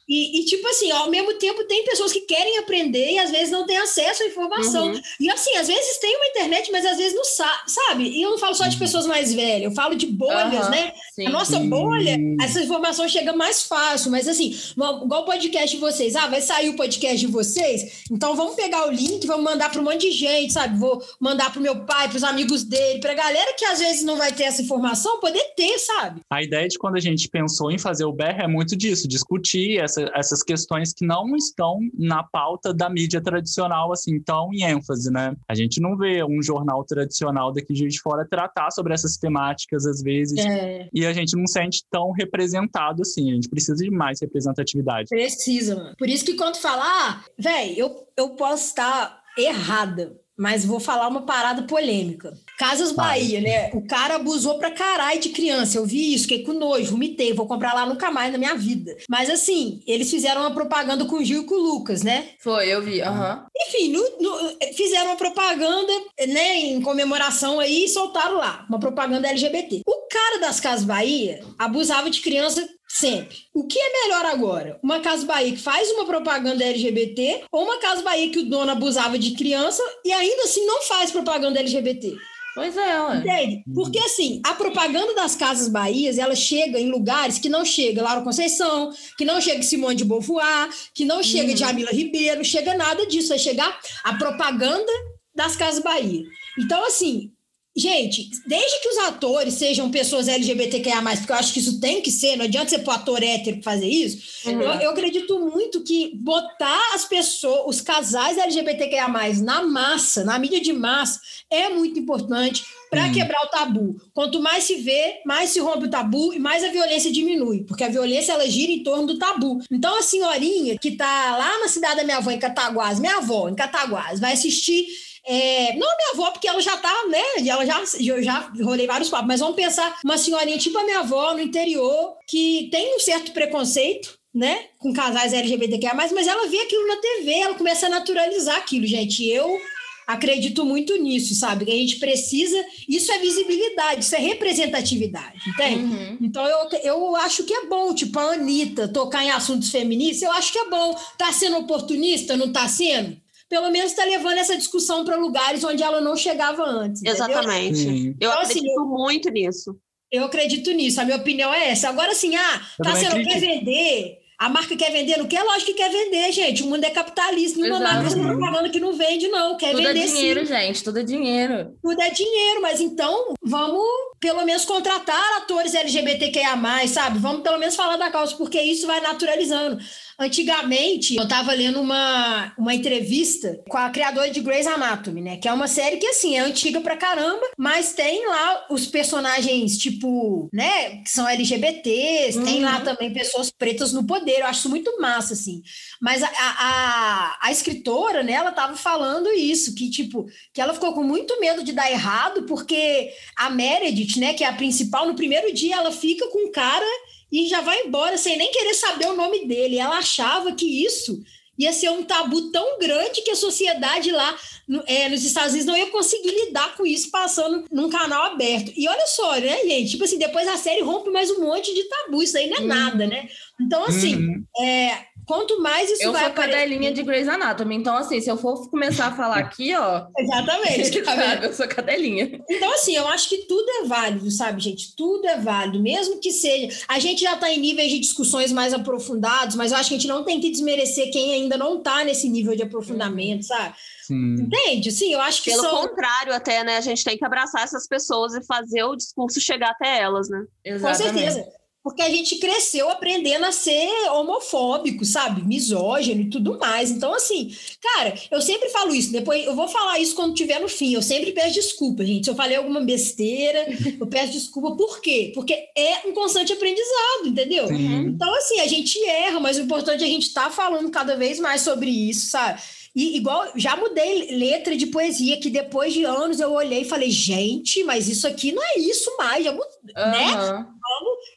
e, e, tipo assim, ao mesmo tempo tem pessoas que querem aprender e às vezes não têm acesso à informação. Uhum. E assim, às vezes tem uma internet, mas às vezes não sabe, sabe? E eu não falo só de uhum. pessoas mais velhas, eu falo de bolhas, uhum. né? Sim. A nossa bolha, essa informação chega mais fácil, mas assim, igual o podcast de vocês, ah, vai sair o podcast de vocês, então vamos pegar o link, vamos mandar para um monte de gente, sabe? Vou mandar pro meu pai, pros amigos dele, pra galera que às vezes não vai ter essa informação, poder ter, sabe? A ideia de quando a gente pensou em fazer o BR é muito disso, discutir essa, essas questões que não estão na pauta da mídia tradicional, assim, tão em ênfase, né? A gente não vê um jornal tradicional daqui de fora tratar sobre essas temáticas, às vezes, é. e a gente não sente tão representado assim. A gente precisa de mais representatividade. Precisa, mano. Por isso que quando falar, ah, velho, eu, eu posso estar errada, mas vou falar uma parada polêmica. Casas Bahia, né? O cara abusou pra caralho de criança. Eu vi isso, fiquei com nojo, vomitei, vou comprar lá nunca mais na minha vida. Mas assim, eles fizeram uma propaganda com o Gil e com o Lucas, né? Foi, eu vi, aham. Uhum. Enfim, no, no, fizeram uma propaganda, né, em comemoração aí e soltaram lá, uma propaganda LGBT. O cara das Casas Bahia abusava de criança Sempre. O que é melhor agora? Uma Casa Bahia que faz uma propaganda LGBT ou uma Casa Bahia que o dono abusava de criança e ainda assim não faz propaganda LGBT? Pois é, ué. Entende? Porque assim, a propaganda das Casas Bahias, ela chega em lugares que não chega Laura Conceição, que não chega Simone de Beauvoir, que não chega uhum. Jamila Ribeiro, chega nada disso, vai chegar a propaganda das Casas Bahia. Então, assim, Gente, desde que os atores sejam pessoas LGBTQIA, porque eu acho que isso tem que ser, não adianta você pôr ator hétero fazer isso. Uhum. Eu, eu, acredito muito que botar as pessoas, os casais LGBTQIA, na massa, na mídia de massa, é muito importante para uhum. quebrar o tabu. Quanto mais se vê, mais se rompe o tabu e mais a violência diminui, porque a violência ela gira em torno do tabu. Então a senhorinha que tá lá na cidade da minha avó, em Cataguás, minha avó, em Cataguás, vai assistir é, não a minha avó, porque ela já tá, né? Ela já, eu já rolei vários papos, mas vamos pensar uma senhorinha tipo a minha avó no interior, que tem um certo preconceito, né? Com casais LGBTQIA, mas ela vê aquilo na TV, ela começa a naturalizar aquilo, gente. Eu acredito muito nisso, sabe? Que a gente precisa. Isso é visibilidade, isso é representatividade, entende? Uhum. Então eu, eu acho que é bom, tipo, a Anitta tocar em assuntos feministas, eu acho que é bom. Tá sendo oportunista, não tá sendo? Pelo menos está levando essa discussão para lugares onde ela não chegava antes. Exatamente. Eu então, assim, acredito assim, muito nisso. Eu acredito nisso, a minha opinião é essa. Agora, assim, ah, tá sendo quer vender, a marca quer vender, não quer? Lógico que quer vender, gente. O mundo é capitalista, nenhuma Exato. marca está falando que não vende, não. Quer tudo vender é dinheiro, sim. gente, tudo é dinheiro. Tudo é dinheiro, mas então vamos pelo menos contratar atores LGBTQIA+, sabe? Vamos pelo menos falar da causa, porque isso vai naturalizando. Antigamente, eu estava lendo uma, uma entrevista com a criadora de Grey's Anatomy, né? Que é uma série que, assim, é antiga pra caramba, mas tem lá os personagens, tipo, né? Que são LGBTs, uhum. tem lá uhum. também pessoas pretas no poder. Eu acho isso muito massa, assim. Mas a, a, a escritora, né? Ela tava falando isso, que, tipo, que ela ficou com muito medo de dar errado, porque a Meredith, né? Que é a principal, no primeiro dia ela fica com um cara e já vai embora sem nem querer saber o nome dele. Ela achava que isso ia ser um tabu tão grande que a sociedade lá é, nos Estados Unidos não ia conseguir lidar com isso passando num canal aberto. E olha só, né, gente? Tipo assim, depois a série rompe mais um monte de tabu. Isso aí não é hum. nada, né? Então, assim, hum. é, Quanto mais isso eu vai Eu sou cadelinha de Grey's Anatomy, então assim, se eu for começar a falar aqui, ó... Exatamente. Sabe, eu sou cadelinha. Então assim, eu acho que tudo é válido, sabe, gente? Tudo é válido, mesmo que seja... A gente já está em níveis de discussões mais aprofundados, mas eu acho que a gente não tem que desmerecer quem ainda não está nesse nível de aprofundamento, uhum. sabe? Sim. Entende? Sim, eu acho que Pelo são... contrário, até, né? A gente tem que abraçar essas pessoas e fazer o discurso chegar até elas, né? Exatamente. Com certeza porque a gente cresceu aprendendo a ser homofóbico, sabe? Misógino e tudo mais. Então, assim, cara, eu sempre falo isso. Depois eu vou falar isso quando tiver no fim. Eu sempre peço desculpa, gente. Se eu falei alguma besteira, eu peço desculpa. Por quê? Porque é um constante aprendizado, entendeu? Sim. Então, assim, a gente erra, mas o importante é a gente estar tá falando cada vez mais sobre isso, sabe? E igual, já mudei letra de poesia, que depois de anos eu olhei e falei, gente, mas isso aqui não é isso mais, já mudou, uhum. né?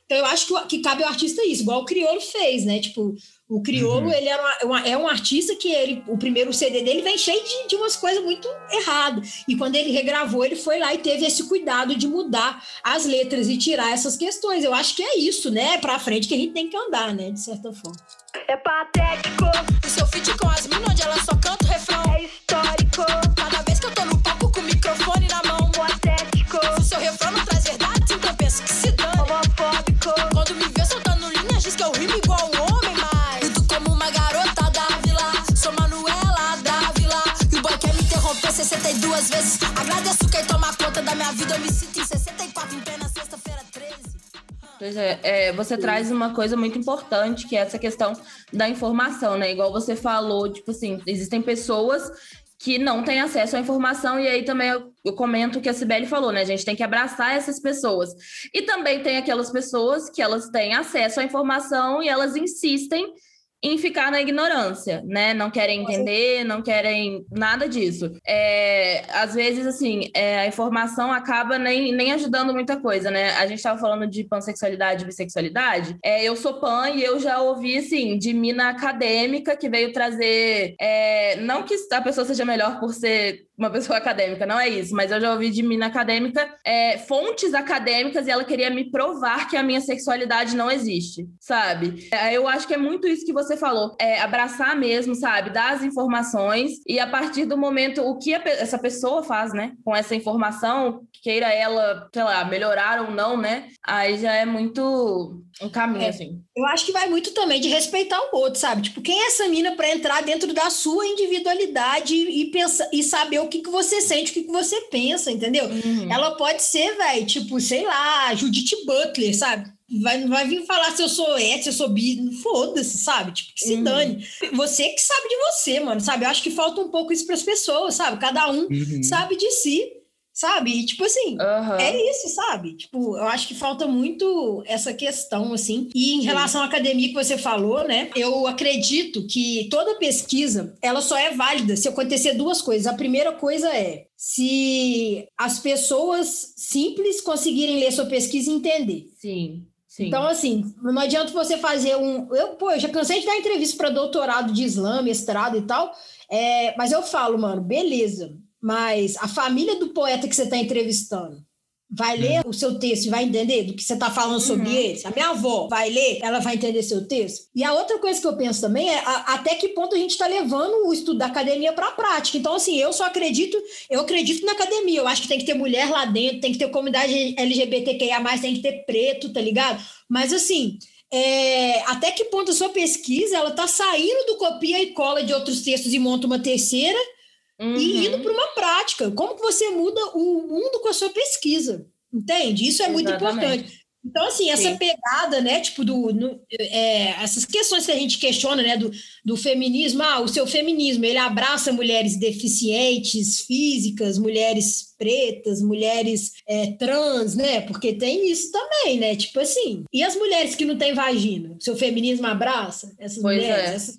Então eu acho que, que cabe ao artista isso, igual o Criolo fez, né? Tipo, o Criolo, uhum. ele é, uma, é um artista que ele, o primeiro CD dele vem cheio de, de umas coisas muito erradas. E quando ele regravou, ele foi lá e teve esse cuidado de mudar as letras e tirar essas questões. Eu acho que é isso, né? Pra frente que a gente tem que andar, né? De certa forma. É patético. O seu feat com as minas, onde ela só canta o refrão. É histórico. 62 vezes. Agradeço quem toma conta da minha vida. Eu me sinto em 64 em plena sexta-feira 13. Pois é, é, você traz uma coisa muito importante, que é essa questão da informação, né? Igual você falou, tipo assim, existem pessoas que não têm acesso à informação, e aí também eu, eu comento o que a Sibeli falou, né? A gente tem que abraçar essas pessoas. E também tem aquelas pessoas que elas têm acesso à informação e elas insistem em ficar na ignorância, né? Não querem entender, não querem nada disso. É, às vezes, assim, é, a informação acaba nem, nem ajudando muita coisa, né? A gente estava falando de pansexualidade e bissexualidade. É, eu sou pan e eu já ouvi, assim, de mina acadêmica que veio trazer. É, não que a pessoa seja melhor por ser uma pessoa acadêmica, não é isso, mas eu já ouvi de mina acadêmica é, fontes acadêmicas e ela queria me provar que a minha sexualidade não existe, sabe? É, eu acho que é muito isso que você falou, é abraçar mesmo, sabe? Dar as informações e a partir do momento, o que essa pessoa faz, né? Com essa informação, queira ela, sei lá, melhorar ou não, né? Aí já é muito um caminho, é, assim. Eu acho que vai muito também de respeitar o outro, sabe? Tipo, quem é essa mina para entrar dentro da sua individualidade e, pensar, e saber o que, que você sente, o que, que você pensa, entendeu? Uhum. Ela pode ser, velho, tipo, sei lá, Judith Butler, sabe? Vai, vai vir falar se eu sou hétero, se eu sou bi, foda-se, sabe? Tipo, que se uhum. dane. Você que sabe de você, mano, sabe? Eu acho que falta um pouco isso para as pessoas, sabe? Cada um uhum. sabe de si sabe? E, tipo assim, uhum. é isso, sabe? Tipo, eu acho que falta muito essa questão, assim. E em relação à academia que você falou, né? Eu acredito que toda pesquisa, ela só é válida se acontecer duas coisas. A primeira coisa é se as pessoas simples conseguirem ler sua pesquisa e entender. Sim. Sim. Então, assim, não adianta você fazer um. Eu, pô, eu já cansei de dar entrevista para doutorado de Islã, mestrado e tal. É, mas eu falo, mano, beleza mas a família do poeta que você está entrevistando vai ler uhum. o seu texto e vai entender do que você está falando sobre uhum. eles. A minha avó vai ler, ela vai entender seu texto. E a outra coisa que eu penso também é a, até que ponto a gente está levando o estudo da academia para a prática. Então, assim, eu só acredito, eu acredito na academia. Eu acho que tem que ter mulher lá dentro, tem que ter comunidade LGBTQIA, tem que ter preto, tá ligado? Mas assim. É, até que ponto a sua pesquisa ela está saindo do copia e cola de outros textos e monta uma terceira uhum. e indo para uma prática. Como que você muda o mundo com a sua pesquisa? Entende? Isso é muito importante. Então, assim, essa Sim. pegada, né, tipo, do, no, é, essas questões que a gente questiona, né, do, do feminismo, ah, o seu feminismo, ele abraça mulheres deficientes físicas, mulheres pretas, mulheres é, trans, né, porque tem isso também, né, tipo assim. E as mulheres que não têm vagina? O seu feminismo abraça essas pois mulheres? É. Essas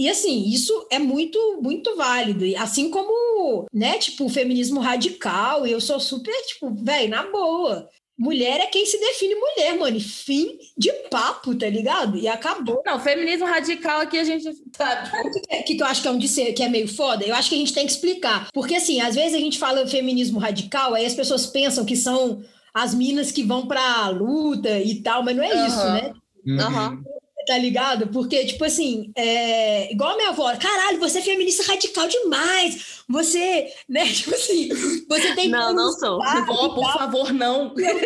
e assim, isso é muito, muito válido. Assim como, né, tipo, o feminismo radical, eu sou super, tipo, velho, na boa. Mulher é quem se define mulher, mano. fim de papo, tá ligado? E acabou. Não, feminismo radical aqui a gente. Sabe o que, é, que, que eu acho que é um de ser, que é meio foda? Eu acho que a gente tem que explicar. Porque, assim, às vezes a gente fala feminismo radical, aí as pessoas pensam que são as minas que vão pra luta e tal, mas não é uhum. isso, né? Uhum tá ligado? Porque, tipo assim, é... igual a minha avó, caralho, você é feminista radical demais. Você, né, tipo assim, você tem. Não, não sou. Vó, por favor, não. Eu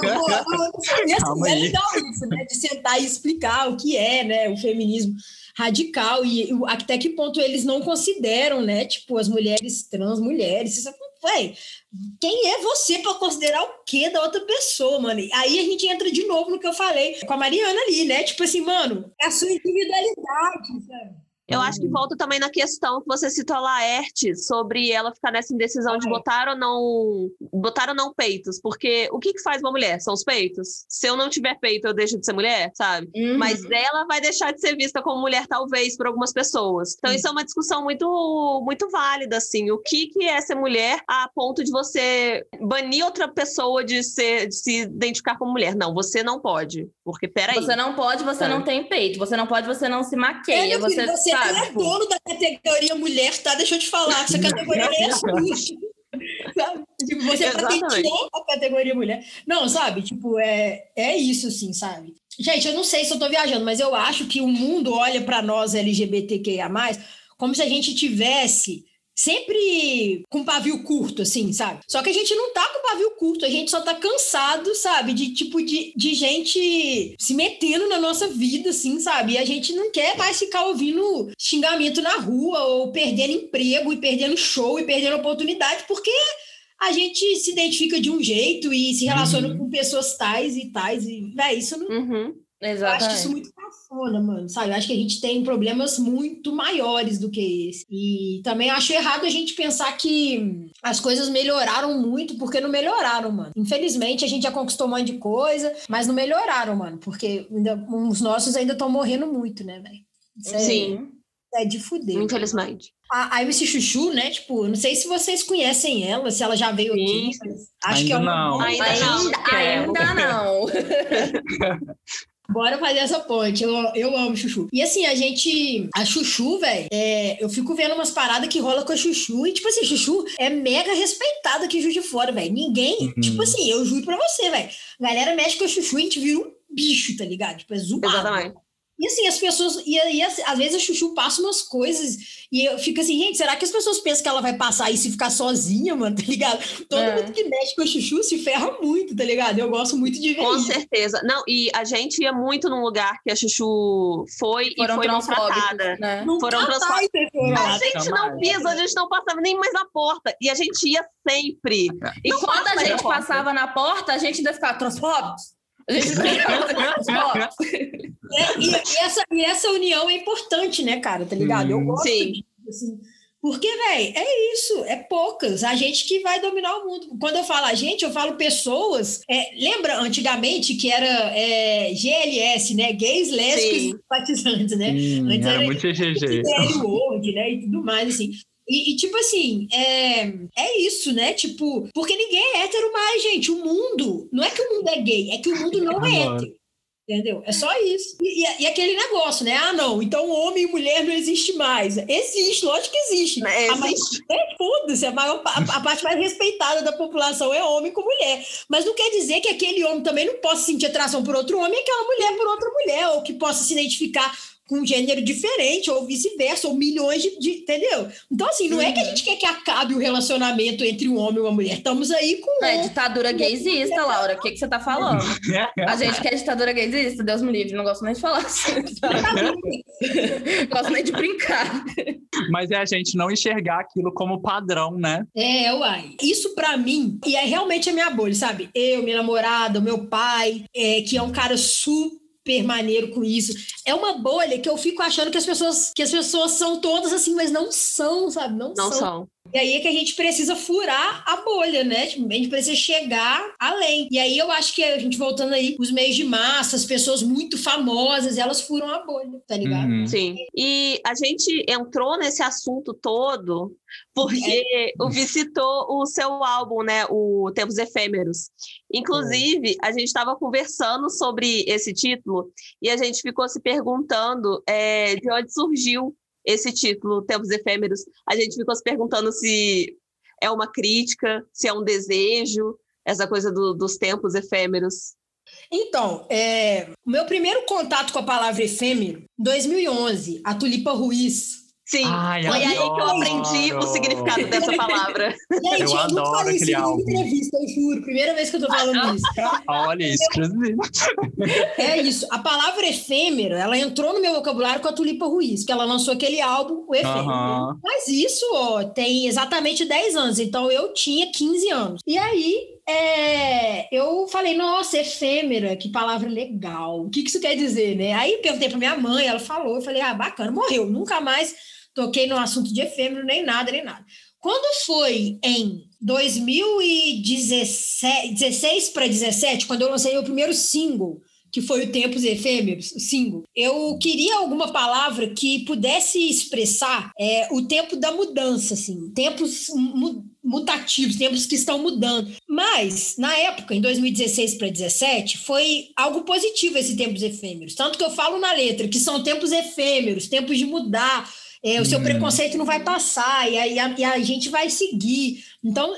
vou, eu vou, e, assim, é legal isso, né? De sentar e explicar o que é, né, o feminismo radical e até que ponto eles não consideram, né, tipo, as mulheres trans mulheres. Isso, véi, quem é você para considerar o quê da outra pessoa, mano? Aí a gente entra de novo no que eu falei com a Mariana ali, né? Tipo assim, mano, é a sua individualidade, sabe? Eu acho que volta também na questão que você citou a Laerte sobre ela ficar nessa indecisão de botar ou não botar ou não peitos, porque o que, que faz uma mulher? São os peitos. Se eu não tiver peito, eu deixo de ser mulher, sabe? Uhum. Mas ela vai deixar de ser vista como mulher talvez por algumas pessoas. Então uhum. isso é uma discussão muito muito válida assim. O que que é ser mulher a ponto de você banir outra pessoa de ser de se identificar como mulher? Não, você não pode, porque peraí. Você não pode, você é. não tem peito. Você não pode, você não se maqueia. É, você, você sabe? é dono da categoria mulher, tá? Deixa eu te falar, essa categoria é. Tipo, você patenteou a categoria mulher. Não, sabe? Tipo, é, é isso, assim, sabe? Gente, eu não sei se eu tô viajando, mas eu acho que o mundo olha para nós LGBTQIA+, como se a gente tivesse sempre com pavio curto, assim, sabe? Só que a gente não tá com pavio curto, a gente só tá cansado, sabe? De tipo de, de gente se metendo na nossa vida, assim, sabe? E a gente não quer mais ficar ouvindo xingamento na rua ou perdendo emprego e perdendo show e perdendo oportunidade, porque a gente se identifica de um jeito e se relaciona Uhum. com pessoas tais e tais. E, véi, isso não. Uhum. Eu acho isso Exatamente. muito cafona, mano, sabe? Eu acho que a gente tem problemas muito maiores do que esse. E também acho errado a gente pensar que as coisas melhoraram muito, porque não melhoraram, mano. Infelizmente, a gente já conquistou um monte de coisa, mas não melhoraram, mano, porque ainda, os nossos ainda estão morrendo muito, né, velho? É- Sim. É de fuder. Infelizmente. A, a MC Chuchu, né? Tipo, eu não sei se vocês conhecem ela, se ela já veio Sim, aqui. Acho que é Ainda uma não. Ainda Ainda, não. ainda não. Bora fazer essa ponte. Eu, eu amo Chuchu. E assim, a gente. A Chuchu, velho, é, eu fico vendo umas paradas que rola com a Chuchu. E, tipo assim, Chuchu é mega respeitada aqui em Juiz de Fora, velho. Ninguém. Uhum. Tipo assim, eu juro pra você, velho. Galera mexe com a Chuchu e a gente vira um bicho, tá ligado? Tipo, é zoado. Exatamente. E assim, as pessoas. E aí, às às vezes a Chuchu passa umas coisas e eu fico assim, gente, será que as pessoas pensam que ela vai passar isso e ficar sozinha, mano? Tá ligado? Todo É. mundo que mexe com a Chuchu se ferra muito, tá ligado? Eu gosto muito de ver Com isso. certeza. Não, e a gente ia muito num lugar que a Chuchu foi Foram e foi transfóbicos, maltratada. né? Foram lá. A gente não pisa, a gente não passava nem mais na porta. E a gente ia sempre. E Não quando a gente passava na porta, a gente ainda ficava transfóbicos. A gente ficava transfóbicos. É, e, e essa, e essa união é importante, né, cara? Tá ligado? Eu gosto Sim. disso, assim. Porque, velho, é isso, é poucas. A gente que vai dominar o mundo. Quando eu falo a gente, eu falo pessoas. é, lembra antigamente que era é, GLS, né? Gays, lésbicas e simpatizantes, né? Hum, Antes era era- muito GGG. World, né? E tudo mais, assim. E, e, tipo assim, é, é isso, né? Tipo, porque ninguém é hétero mais, gente. O mundo, não é que o mundo é gay, é que o mundo não é hétero. Entendeu? É só isso. E, e- e aquele negócio, né? Ah, não, então homem e mulher não existe mais. Existe, lógico que existe. É, A mais- é, foda-se, a, maior a, a parte mais respeitada da população é homem com mulher. Mas não quer dizer que aquele homem também não possa sentir atração por outro homem e aquela mulher por outra mulher, ou que possa se identificar com um gênero diferente, ou vice-versa, ou milhões de, de- Entendeu? Então, assim, não é que a gente quer que acabe o relacionamento entre um homem e uma mulher. Estamos aí com. É ditadura gaysista, Laura. O que, que você tá falando? A gente quer ditadura gaysista, Deus me livre. Não gosto nem de falar assim. Não gosto nem de brincar. Mas é a gente não enxergar aquilo como padrão, né? É, uai. Isso pra mim, e é realmente a minha bolha, sabe? Eu, minha namorada, o meu pai, é, que é um cara super maneiro com isso. É uma bolha que eu fico achando que as pessoas, que as pessoas são todas assim, mas não são, sabe? Não, Não são. são. E aí é que a gente precisa furar a bolha, né? Tipo, a gente precisa chegar além. E aí eu acho que a gente voltando aí, os meios de massa, as pessoas muito famosas, elas furam a bolha, tá ligado? Uhum. Sim. E a gente entrou nesse assunto todo porque o Vi citou o seu álbum, né? O Tempos Efêmeros. Inclusive, a gente estava conversando sobre esse título e a gente ficou se perguntando é, de onde surgiu esse título, Tempos Efêmeros. A gente ficou se perguntando se é uma crítica, se é um desejo, essa coisa do- dos tempos efêmeros. Então, é, o meu primeiro contato com a palavra efêmero, 2011, a Tulipa Ruiz. Sim, Ai, foi aí que eu aprendi o significado dessa palavra. Gente, Eu nunca adoro falei isso aquele em nenhuma álbum. entrevista, eu juro. Primeira vez que eu tô falando isso. Olha, exclusivo. É isso. A palavra efêmero, ela entrou no meu vocabulário com a Tulipa Ruiz, que ela lançou aquele álbum, o Efêmero. Mas isso, ó, tem exatamente 10 anos. Então eu tinha 15 anos. E aí, é, eu falei, nossa, efêmera, que palavra legal. O que, que isso quer dizer, né? Aí perguntei pra minha mãe, ela falou, eu falei, ah, bacana, morreu. Nunca mais toquei no assunto de efêmero, nem nada, nem nada. Quando foi em 2016 para 17, quando eu lancei o primeiro single, que foi o Tempos Efêmeros, o single, eu queria alguma palavra que pudesse expressar é, o tempo da mudança, assim, tempos mu- mutativos, tempos que estão mudando. Mas, na época, em 2016 para 17, foi algo positivo esse Tempos Efêmeros. Tanto que eu falo na letra que são tempos efêmeros, tempos de mudar, é, o seu Hum. preconceito não vai passar e, aí a, e a gente vai seguir. Então,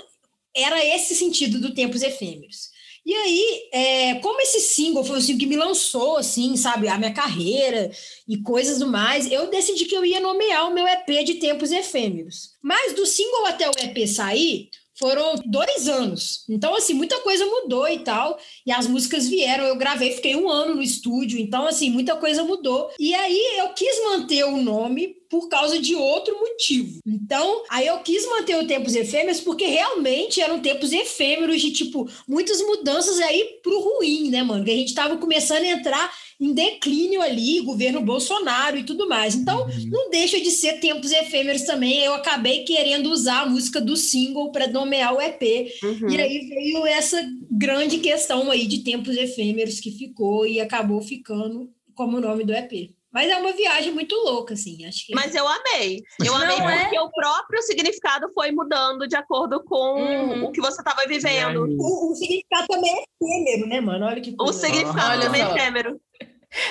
era esse sentido do Tempos Efêmeros. E aí, é, como esse single foi o single que me lançou, assim, sabe, a minha carreira e coisas do mais, eu decidi que eu ia nomear o meu EP de Tempos Efêmeros. Mas do single até o EP sair, foram dois anos. Então, assim, muita coisa mudou e tal. E as músicas vieram. Eu gravei, fiquei um ano no estúdio. Então, assim, muita coisa mudou. E aí eu quis manter o nome por causa de outro motivo. Então, aí eu quis manter o Tempos Efêmeros porque realmente eram tempos efêmeros de, tipo, muitas mudanças aí pro ruim, né, mano? Que a gente tava começando a entrar em declínio ali, governo Bolsonaro e tudo mais. Então, uhum. não deixa de ser tempos efêmeros também. Eu acabei querendo usar a música do single para nomear o EP. Uhum. E aí veio essa grande questão aí de tempos efêmeros que ficou e acabou ficando como o nome do EP. Mas é uma viagem muito louca, assim. Acho que... Mas eu amei. Eu amei Não porque é? o próprio significado foi mudando de acordo com uhum. o que você estava vivendo. O, o, significado também é efêmero, né, mano? Olha que coisa. O significado também é efêmero.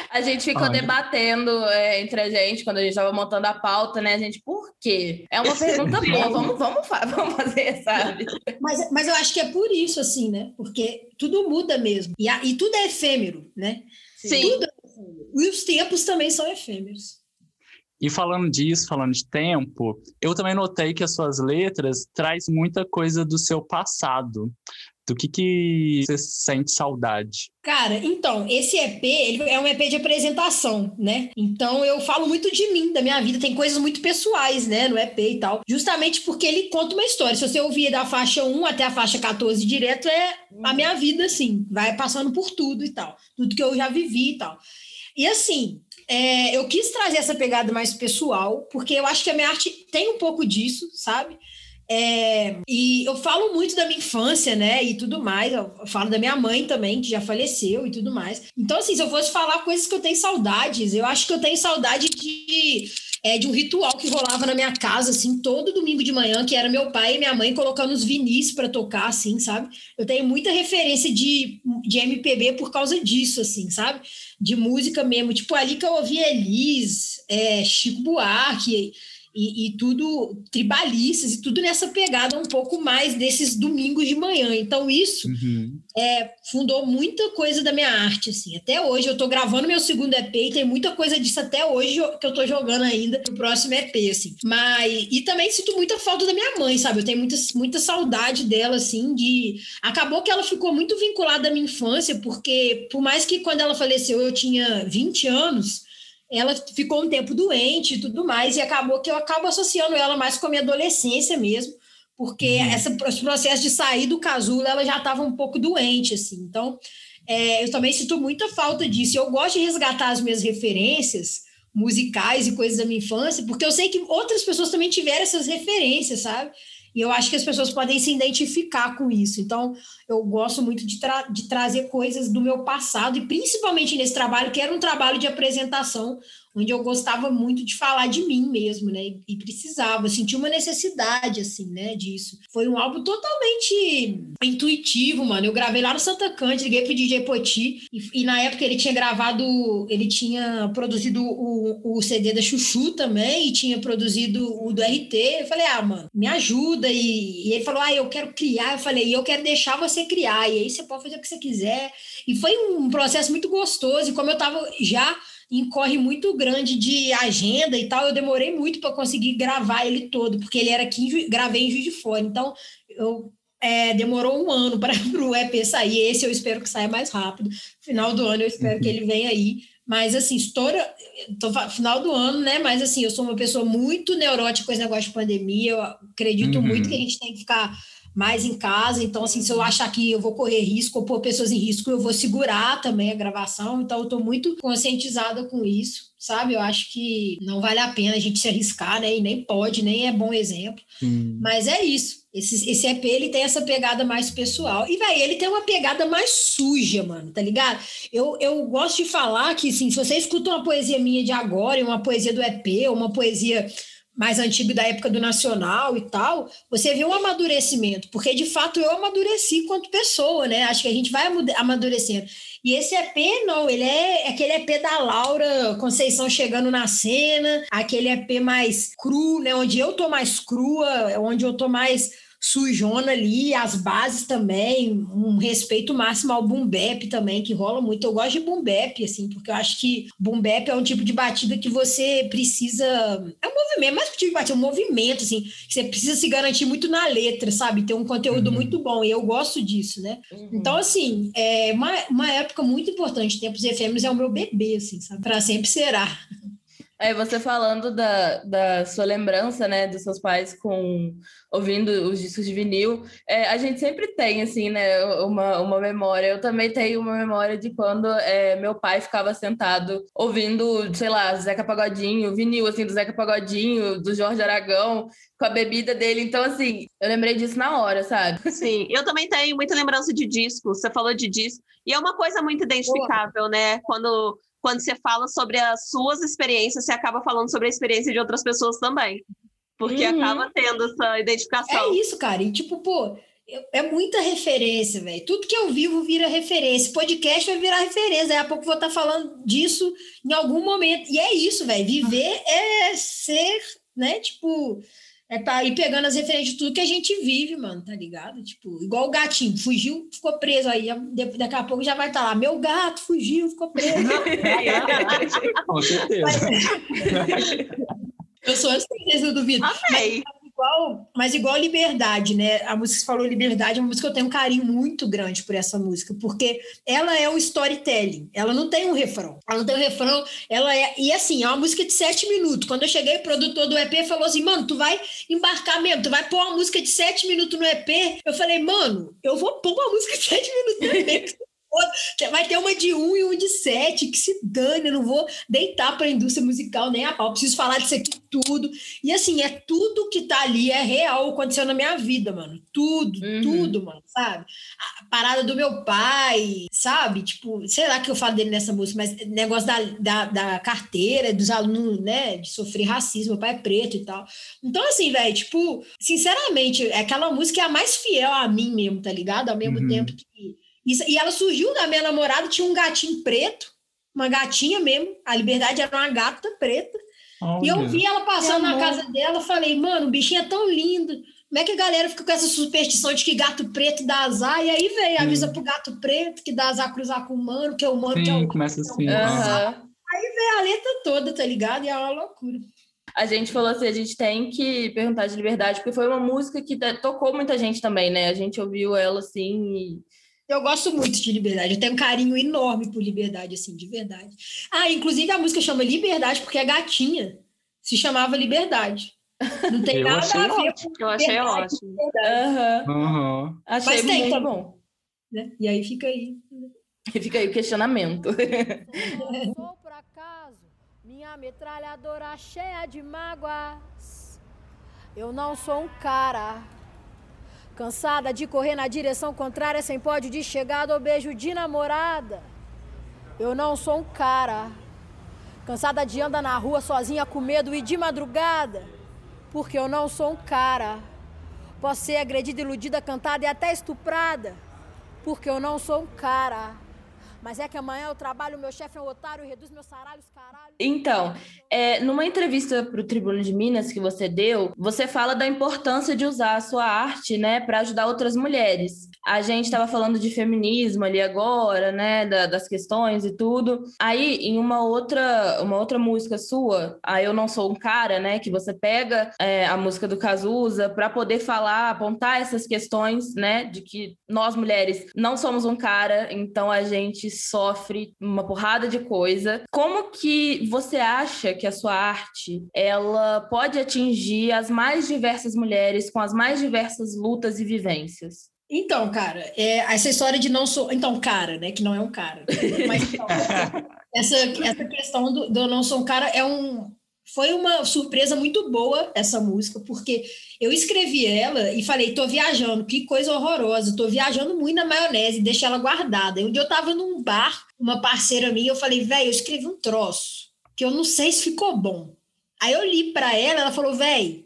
A gente ficou Olha. debatendo é, entre a gente quando a gente estava montando a pauta, né? A gente, por quê? É uma pergunta boa, vamos, vamos, vamos fazer, sabe? Mas, mas eu acho que é por isso, assim, né? Porque tudo muda mesmo. E, a, e tudo é efêmero, né? Sim. Tudo é. E os tempos também são efêmeros. E falando disso, falando de tempo, eu também notei que as suas letras traz muita coisa do seu passado. Do que, que você sente saudade? Cara, então, esse EP ele é um EP de apresentação, né? Então eu falo muito de mim, da minha vida, tem coisas muito pessoais, né, no EP e tal. Justamente porque ele conta uma história. Se você ouvir da faixa 1 até a faixa 14 direto, é a minha vida, assim, vai passando por tudo e tal. Tudo que eu já vivi e tal. E assim, é, eu quis trazer essa pegada mais pessoal, porque eu acho que a minha arte tem um pouco disso, sabe? É, e eu falo muito da minha infância, né? E tudo mais. Eu falo da minha mãe também, que já faleceu e tudo mais. Então, assim, se eu fosse falar coisas que eu tenho saudades, eu acho que eu tenho saudade de. É, de um ritual que rolava na minha casa, assim, todo domingo de manhã, que era meu pai e minha mãe colocando os vinis para tocar, assim, sabe? Eu tenho muita referência de, de MPB por causa disso, assim, sabe? De música mesmo. Tipo, ali que eu ouvia Elis, é, Chico Buarque, e, e, tudo tribalistas e tudo nessa pegada um pouco mais desses domingos de manhã. Então isso uhum. é, fundou muita coisa da minha arte, assim. Até hoje eu estou gravando meu segundo EP e tem muita coisa disso até hoje que eu estou jogando ainda pro próximo EP, assim. Mas e também sinto muita falta da minha mãe, sabe? Eu tenho muita, muita saudade dela, assim, de acabou que ela ficou muito vinculada à minha infância, porque por mais que quando ela faleceu eu tinha 20 anos, ela ficou um tempo doente e tudo mais, e acabou que eu acabo associando ela mais com a minha adolescência mesmo, porque uhum. essa, esse processo de sair do casulo, ela já estava um pouco doente, assim. Então, é, eu também sinto muita falta disso. Eu gosto de resgatar as minhas referências musicais e coisas da minha infância, porque eu sei que outras pessoas também tiveram essas referências, sabe? E eu acho que as pessoas podem se identificar com isso. Então, eu gosto muito de, tra de trazer coisas do meu passado, e principalmente nesse trabalho, que era um trabalho de apresentação, onde eu gostava muito de falar de mim mesmo, né? E precisava, senti uma necessidade, assim, né, disso. Foi um álbum totalmente intuitivo, mano. Eu gravei lá no Santa Cante, liguei pro DJ Poti, e, e, na época ele tinha gravado, ele tinha produzido o, o CD da Chuchu também, e tinha produzido o do RT. Eu falei, ah, mano, me ajuda. E, e ele falou, ah, eu quero criar. Eu falei, eu quero deixar você criar, e aí você pode fazer o que você quiser. E foi um processo muito gostoso, e como eu tava já em corre muito grande de agenda e tal, eu demorei muito para conseguir gravar ele todo, porque ele era aqui, em, gravei em Juiz de Fora. Então, eu é, demorou um ano para o EP sair. Esse eu espero que saia mais rápido. Final do ano eu espero uhum. que ele venha aí. Mas assim, estoura. Tô, final do ano, né? Mas assim, eu sou uma pessoa muito neurótica com esse negócio de pandemia. Eu acredito uhum. muito que a gente tem que ficar mais em casa. Então, assim, se eu achar que eu vou correr risco ou pôr pessoas em risco, eu vou segurar também a gravação. Então, eu estou muito conscientizada com isso, sabe? Eu acho que não vale a pena a gente se arriscar, né? E nem pode, nem é bom exemplo. Hum. Mas é isso. Esse, esse EP, ele tem essa pegada mais pessoal. E, vai, ele tem uma pegada mais suja, mano, tá ligado? Eu, eu gosto de falar que, assim, se você escuta uma poesia minha de agora, uma poesia do EP, uma poesia mais antigo da época do Nacional e tal, você vê um amadurecimento, porque de fato eu amadureci quanto pessoa, né? Acho que a gente vai amadurecendo. E esse EP, não, ele é aquele EP da Laura Conceição chegando na cena, aquele EP mais cru, né? Onde eu tô mais crua, onde eu tô mais sujona ali, as bases também, um respeito máximo ao boom bap também, que rola muito. Eu gosto de boom bap, assim, porque eu acho que boom bap é um tipo de batida que você precisa... É um movimento, mais que um tipo de batida, é um movimento, assim, que você precisa se garantir muito na letra, sabe? Ter um conteúdo uhum. muito bom, e eu gosto disso, né? Uhum. Então, assim, é uma, uma época muito importante. Tempos Efêmeros é o meu bebê, assim, sabe? Pra sempre será. É, você falando da, da sua lembrança, né, dos seus pais com ouvindo os discos de vinil, é, a gente sempre tem, assim, né, uma, uma memória. Eu também tenho uma memória de quando é, meu pai ficava sentado ouvindo, sei lá, Zeca Pagodinho, vinil, assim, do Zeca Pagodinho, do Jorge Aragão, com a bebida dele. Então, assim, eu lembrei disso na hora, sabe? Sim, eu também tenho muita lembrança de disco. Você falou de disco. E é uma coisa muito identificável, né? Quando quando você fala sobre as suas experiências, você acaba falando sobre a experiência de outras pessoas também. Porque uhum. acaba tendo essa identificação. É isso, cara. E tipo, pô, é muita referência, velho. Tudo que eu vivo vira referência. Podcast vai virar referência. Daqui a pouco vou estar tá falando disso em algum momento. E é isso, velho. Viver é ser, né? Tipo, é tá aí pegando as referências de tudo que a gente vive, mano, tá ligado? Tipo, igual o gatinho, fugiu, ficou preso aí. Daqui a pouco já vai estar tá lá. Meu gato fugiu, ficou preso. Com certeza. Eu sou assim, não duvido. Amei. Mas, igual, mas igual Liberdade, né? A música que falou Liberdade é uma música que eu tenho um carinho muito grande por essa música, porque ela é o storytelling. Ela não tem um refrão. Ela não tem um refrão. Ela é. E assim, é uma música de sete minutos. Quando eu cheguei, o produtor do EP falou assim: mano, tu vai embarcar mesmo, tu vai pôr uma música de sete minutos no EP. Eu falei, mano, eu vou pôr uma música de sete minutos no EP. Vai ter uma de um e uma de sete, que se dane, eu não vou deitar para a indústria musical nem a pau, preciso falar disso aqui tudo. E assim, é tudo que tá ali, é real, aconteceu na minha vida, mano. Tudo, uhum. tudo, mano, sabe? A parada do meu pai, sabe? Tipo, sei lá que eu falo dele nessa música, mas negócio da, da, da carteira, dos alunos, né, de sofrer racismo, meu pai é preto e tal. Então, assim, velho, tipo, sinceramente, aquela música é a mais fiel a mim mesmo, tá ligado? Ao mesmo uhum. tempo que e ela surgiu da minha namorada, tinha um gatinho preto, uma gatinha mesmo. A Liberdade era uma gata preta. Olha. E eu vi ela passando na casa dela, falei, mano, o bichinho é tão lindo. Como é que a galera fica com essa superstição de que gato preto dá azar? E aí vem, avisa pro gato preto que dá azar cruzar com o humano, que é o humano Sim, que é o. começa assim. É uhum. Aí vem a letra toda, tá ligado? E é uma loucura. A gente falou assim, a gente tem que perguntar de liberdade, porque foi uma música que tocou muita gente também, né? A gente ouviu ela assim e eu gosto muito de liberdade, eu tenho um carinho enorme por liberdade, assim, de verdade. Ah, inclusive a música chama Liberdade porque a gatinha se chamava Liberdade. Não tem eu nada a ver com Eu achei ótimo. Uhum. Uhum. Achei Mas muito também. bom. Né? E aí fica aí. E fica aí o questionamento. Sou por acaso minha metralhadora cheia de mágoas. Eu não sou um cara Cansada de correr na direção contrária sem pódio de chegada ou beijo de namorada. Eu não sou um cara. Cansada de andar na rua sozinha com medo e de madrugada. Porque eu não sou um cara. Posso ser agredida, iludida, cantada e até estuprada. Porque eu não sou um cara. Mas é que amanhã eu trabalho, meu chefe é um otário reduz meus salários, caralho. Então, é, numa entrevista para o Tribuno de Minas que você deu, você fala da importância de usar a sua arte, né, para ajudar outras mulheres. A gente estava falando de feminismo ali agora, né, da, das questões e tudo. Aí, em uma outra, uma outra música sua, a Eu Não Sou um Cara, né, que você pega é, a música do Cazuza para poder falar, apontar essas questões, né, de que nós mulheres não somos um cara, então a gente sofre uma porrada de coisa. Como que você acha que a sua arte ela pode atingir as mais diversas mulheres com as mais diversas lutas e vivências? Então, cara, é, essa história de não sou. Então, cara, né? Que não é um cara. Mas então, essa, essa questão do, do não sou um cara é um, foi uma surpresa muito boa essa música, porque eu escrevi ela e falei, tô viajando, que coisa horrorosa, tô viajando muito na maionese, deixei ela guardada. E um dia eu tava num bar, uma parceira minha, eu falei, velho, eu escrevi um troço, que eu não sei se ficou bom. Aí eu li para ela, ela falou, velho,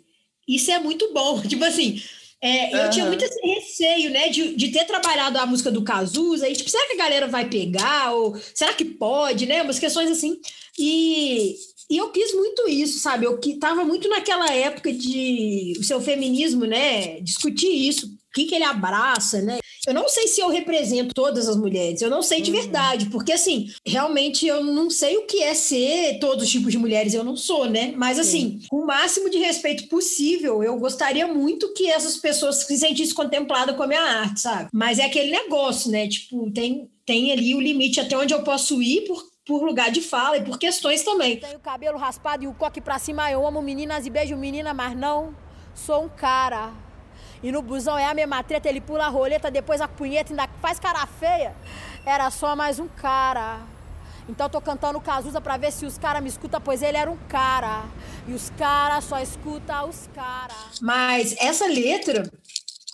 isso é muito bom. Tipo assim, é, eu uhum. tinha muito esse receio, né, de, de ter trabalhado a música do Cazuza, e tipo, será que a galera vai pegar? Ou será que pode, né? Umas questões assim. E E eu quis muito isso, sabe? Eu que tava muito naquela época de o seu feminismo, né? Discutir isso, o que, que ele abraça, né? Eu não sei se eu represento todas as mulheres, eu não sei de Uhum. verdade, porque assim, realmente eu não sei o que é ser todos os tipos de mulheres, eu não sou, né? Mas assim, com o máximo de respeito possível, eu gostaria muito que essas pessoas se sentissem contempladas com a minha arte, sabe? Mas é aquele negócio, né? Tipo, tem, tem ali o limite até onde eu posso ir por, por lugar de fala e por questões também. Tenho o cabelo raspado e o coque pra cima. Eu amo meninas e beijo menina, mas não sou um cara. E no busão é a mesma treta, ele pula a roleta, depois a punheta ainda faz cara feia. Era só mais um cara. Então tô cantando Cazuza pra ver se os caras me escutam, pois ele era um cara. E os caras só escutam os caras. Mas essa letra,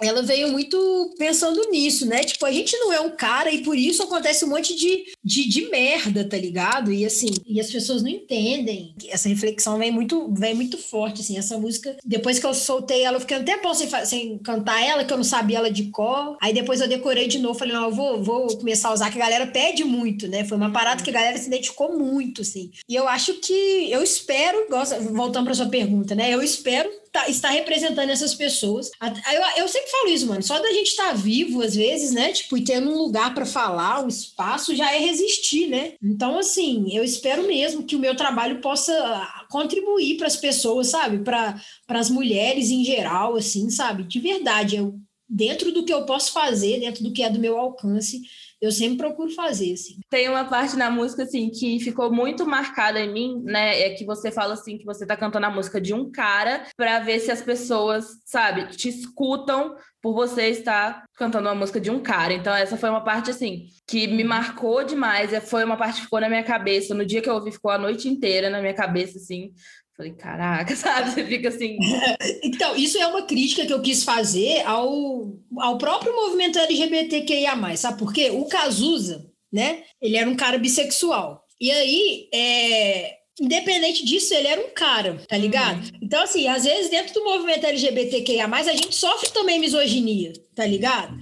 ela veio muito pensando nisso, né? Tipo, a gente não é um cara e por isso acontece um monte de, de, de merda, tá ligado? E assim, e as pessoas não entendem. Essa reflexão vem muito, vem muito forte, assim. Essa música, depois que eu soltei ela, eu fiquei um tempão sem, sem cantar ela, que eu não sabia ela de cor. Aí depois eu decorei de novo, falei, não, eu vou, vou começar a usar, que a galera pede muito, né? Foi uma parada que a galera se identificou muito, assim. E eu acho que, eu espero, voltando pra sua pergunta, né? Eu espero tá- estar representando essas pessoas. Eu, eu sempre falo isso, mano. Só da gente estar vivo, às vezes, né? Tipo, e tendo um lugar para falar, um espaço, já é resistir, né? Então, assim, eu espero mesmo que o meu trabalho possa ah, contribuir para as pessoas, sabe? Para as mulheres em geral, assim, sabe? De verdade. Eu, dentro do que eu posso fazer, dentro do que é do meu alcance, eu sempre procuro fazer, assim. Tem uma parte na música, assim, que ficou muito marcada em mim, né? É que você fala, assim, que você tá cantando a música de um cara pra ver se as pessoas, sabe, te escutam por você estar cantando uma música de um cara. Então, essa foi uma parte, assim, que me marcou demais. É, Foi uma parte que ficou na minha cabeça. No dia que eu ouvi, ficou a noite inteira na minha cabeça, assim. Falei, caraca, sabe? Você fica assim. Então, isso é uma crítica que eu quis fazer ao, ao próprio movimento LGBTQIA+, sabe por quê? O Cazuza, né, ele era um cara bissexual. E aí, é, independente disso, ele era um cara, tá ligado? Então, assim, às vezes dentro do movimento LGBTQIA+, a gente sofre também misoginia, tá ligado?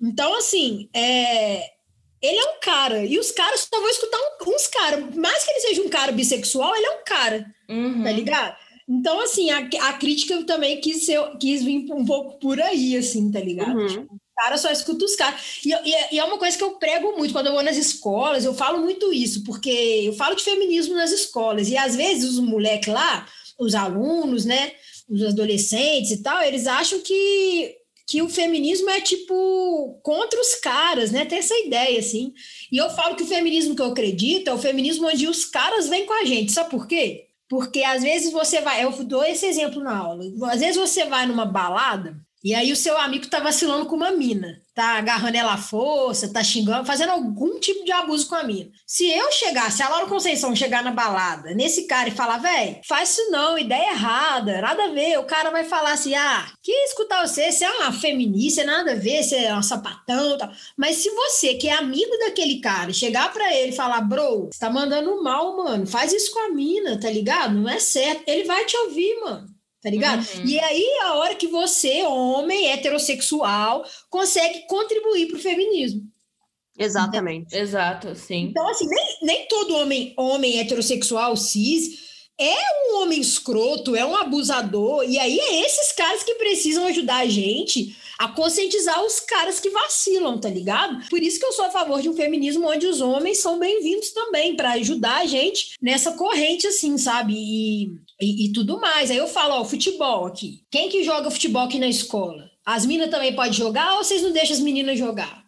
Então, assim, é, ele é um cara, e os caras só vão escutar um- uns caras. Mais que ele seja um cara bissexual, ele é um cara, uhum. tá ligado? Então, assim, a, a crítica também quis, ser, quis vir um pouco por aí, assim, tá ligado? Uhum. Tipo, o cara só escuta os caras. E, e e é uma coisa que eu prego muito quando eu vou nas escolas, eu falo muito isso, porque eu falo de feminismo nas escolas, e às vezes os moleques lá, os alunos, né, os adolescentes e tal, eles acham que, que o feminismo é tipo contra os caras, né? Tem essa ideia, assim. E eu falo que o feminismo que eu acredito é o feminismo onde os caras vêm com a gente. Sabe por quê? Porque às vezes você vai, eu dou esse exemplo na aula. Às vezes você vai numa balada e aí o seu amigo tá vacilando com uma mina, tá agarrando ela à força, tá xingando, fazendo algum tipo de abuso com a mina. Se eu chegar, se a Laura Conceição chegar na balada nesse cara e falar, velho, faz isso não, ideia errada, nada a ver, o cara vai falar assim, ah, que escutar você, você é uma feminista, nada a ver, você é um sapatão tal. Mas se você, que é amigo daquele cara, chegar pra ele e falar, bro, você tá mandando mal, mano, faz isso com a mina, tá ligado? Não é certo. Ele vai te ouvir, mano. Tá ligado? Uhum. E aí, a hora que você, homem, heterossexual, consegue contribuir pro feminismo. Exatamente. Exato, sim. Então, assim, nem, nem todo homem, homem heterossexual cis é um homem escroto, é um abusador. E aí é esses caras que precisam ajudar a gente a conscientizar os caras que vacilam, tá ligado? Por isso que eu sou a favor de um feminismo onde os homens são bem-vindos também, para ajudar a gente nessa corrente, assim, sabe? E, e, e tudo mais. Aí eu falo, ó, futebol aqui. Quem que joga futebol aqui na escola? As minas também podem jogar ou vocês não deixam as meninas jogar?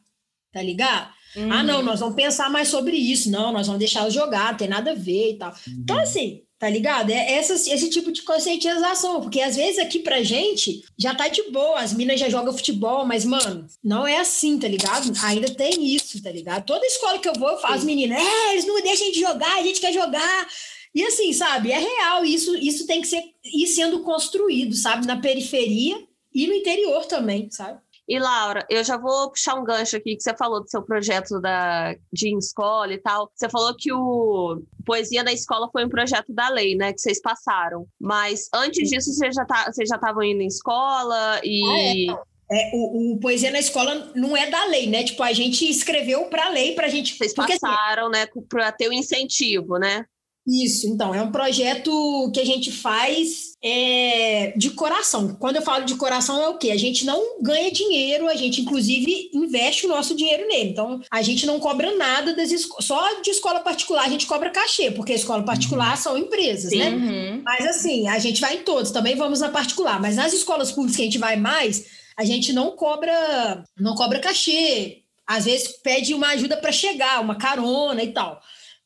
Tá ligado? Ah, não, nós vamos pensar mais sobre isso. Não, nós vamos deixar elas jogar, não tem nada a ver e tal. Então, assim, tá ligado? É essa, esse tipo de conscientização, porque às vezes aqui pra gente já tá de boa, as minas já jogam futebol, mas, mano, não é assim, tá ligado? Ainda tem isso, tá ligado? Toda escola que eu vou, eu falo, as meninas, é, eles não deixam a gente jogar, a gente quer jogar. E assim, sabe, é real, isso, isso tem que ser ir sendo construído, sabe, na periferia e no interior também, sabe? E Laura, eu já vou puxar um gancho aqui que você falou do seu projeto da, de escola e tal. Você falou que o Poesia na Escola foi um projeto da lei, né? Que vocês passaram. Mas antes disso, vocês já tá, vocês já estavam indo em escola e. É, o, o Poesia na Escola não é da lei, né? Tipo, a gente escreveu pra lei pra gente. Vocês porque, assim, passaram, né, para ter o incentivo, né? Isso, então, é um projeto que a gente faz é, de coração. Quando eu falo de coração, é o quê? A gente não ganha dinheiro, a gente, inclusive, investe o nosso dinheiro nele. Então, a gente não cobra nada das escolas. Só de escola particular a gente cobra cachê, porque escola particular uhum. são empresas, Sim. né? Uhum. Mas, assim, a gente vai em todos, também vamos na particular. Mas nas escolas públicas que a gente vai mais, a gente não cobra, não cobra cachê. Às vezes pede uma ajuda para chegar, uma carona e tal.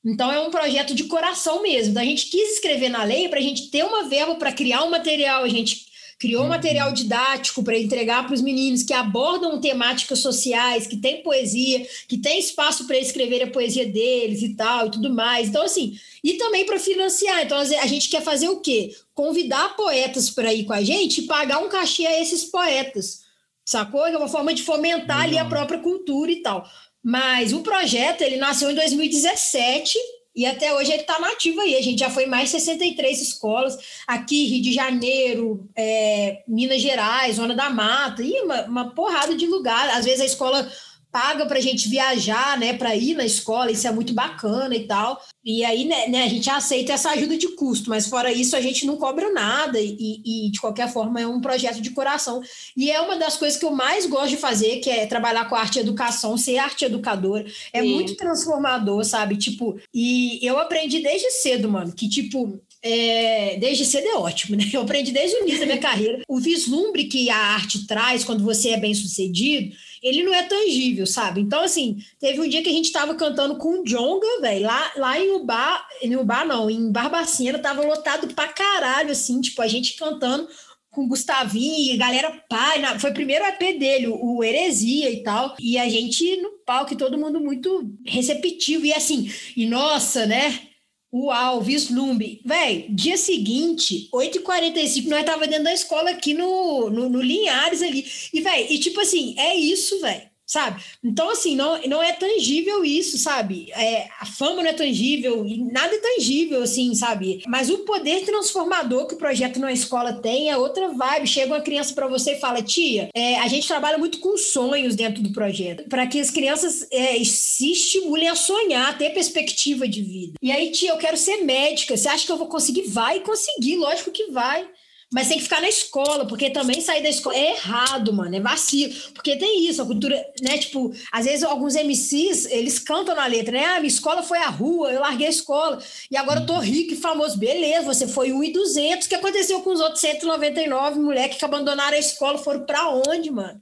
Então, é um projeto de coração mesmo. Então, a gente quis escrever na lei para a gente ter uma verba para criar um material. A gente criou um material didático para entregar para os meninos que abordam temáticas sociais, que tem poesia, que tem espaço para escrever a poesia deles e tal, e tudo mais. Então, assim, e também para financiar. Então, a gente quer fazer o quê? Convidar poetas para ir com a gente e pagar um cachê a esses poetas. Sacou? É uma forma de fomentar ali a própria cultura e tal. Mas o projeto, ele nasceu em 2017 e até hoje ele está nativo aí. A gente já foi mais 63 escolas, aqui Rio de Janeiro, é, Minas Gerais, Zona da Mata, e uma, uma porrada de lugar. Às vezes a escola paga para a gente viajar, né, para ir na escola, isso é muito bacana e tal. E aí, né, né, a gente aceita essa ajuda de custo, mas fora isso, a gente não cobra nada e, e, de qualquer forma é um projeto de coração. E é uma das coisas que eu mais gosto de fazer, que é trabalhar com arte e educação, ser arte educadora. É Sim. muito transformador, sabe? Tipo, e eu aprendi desde cedo, mano, que tipo, é, desde cedo é ótimo, né? Eu aprendi desde o início da minha carreira. O vislumbre que a arte traz quando você é bem sucedido ele não é tangível, sabe? Então, assim, teve um dia que a gente tava cantando com o Jonga, velho, lá, lá em Ubá, em Ubá não, em Barbacena, tava lotado pra caralho, assim, tipo, a gente cantando com o Gustavinho, e galera pai, foi o primeiro EP dele, o, Heresia e tal, e a gente no palco, todo mundo muito receptivo, e assim, e nossa, né? Uau, vislumbre. Véi, dia seguinte, 8h45, nós tava dentro da escola aqui no, no, no Linhares ali. E, véi, e tipo assim, é isso, véi sabe? Então, assim, não, não é tangível isso, sabe? É, a fama não é tangível, e nada é tangível, assim, sabe? Mas o poder transformador que o projeto na escola tem é outra vibe. Chega uma criança para você e fala, tia, é, a gente trabalha muito com sonhos dentro do projeto, para que as crianças é, se estimulem a sonhar, a ter perspectiva de vida. E aí, tia, eu quero ser médica, você acha que eu vou conseguir? Vai conseguir, lógico que vai mas tem que ficar na escola, porque também sair da escola é errado, mano, é vacilo. Porque tem isso, a cultura, né? Tipo, às vezes alguns MCs, eles cantam na letra, né? Ah, minha escola foi a rua, eu larguei a escola, e agora eu tô rico e famoso. Beleza, você foi 1 e 200. O que aconteceu com os outros 199 moleques que abandonaram a escola? Foram para onde, mano?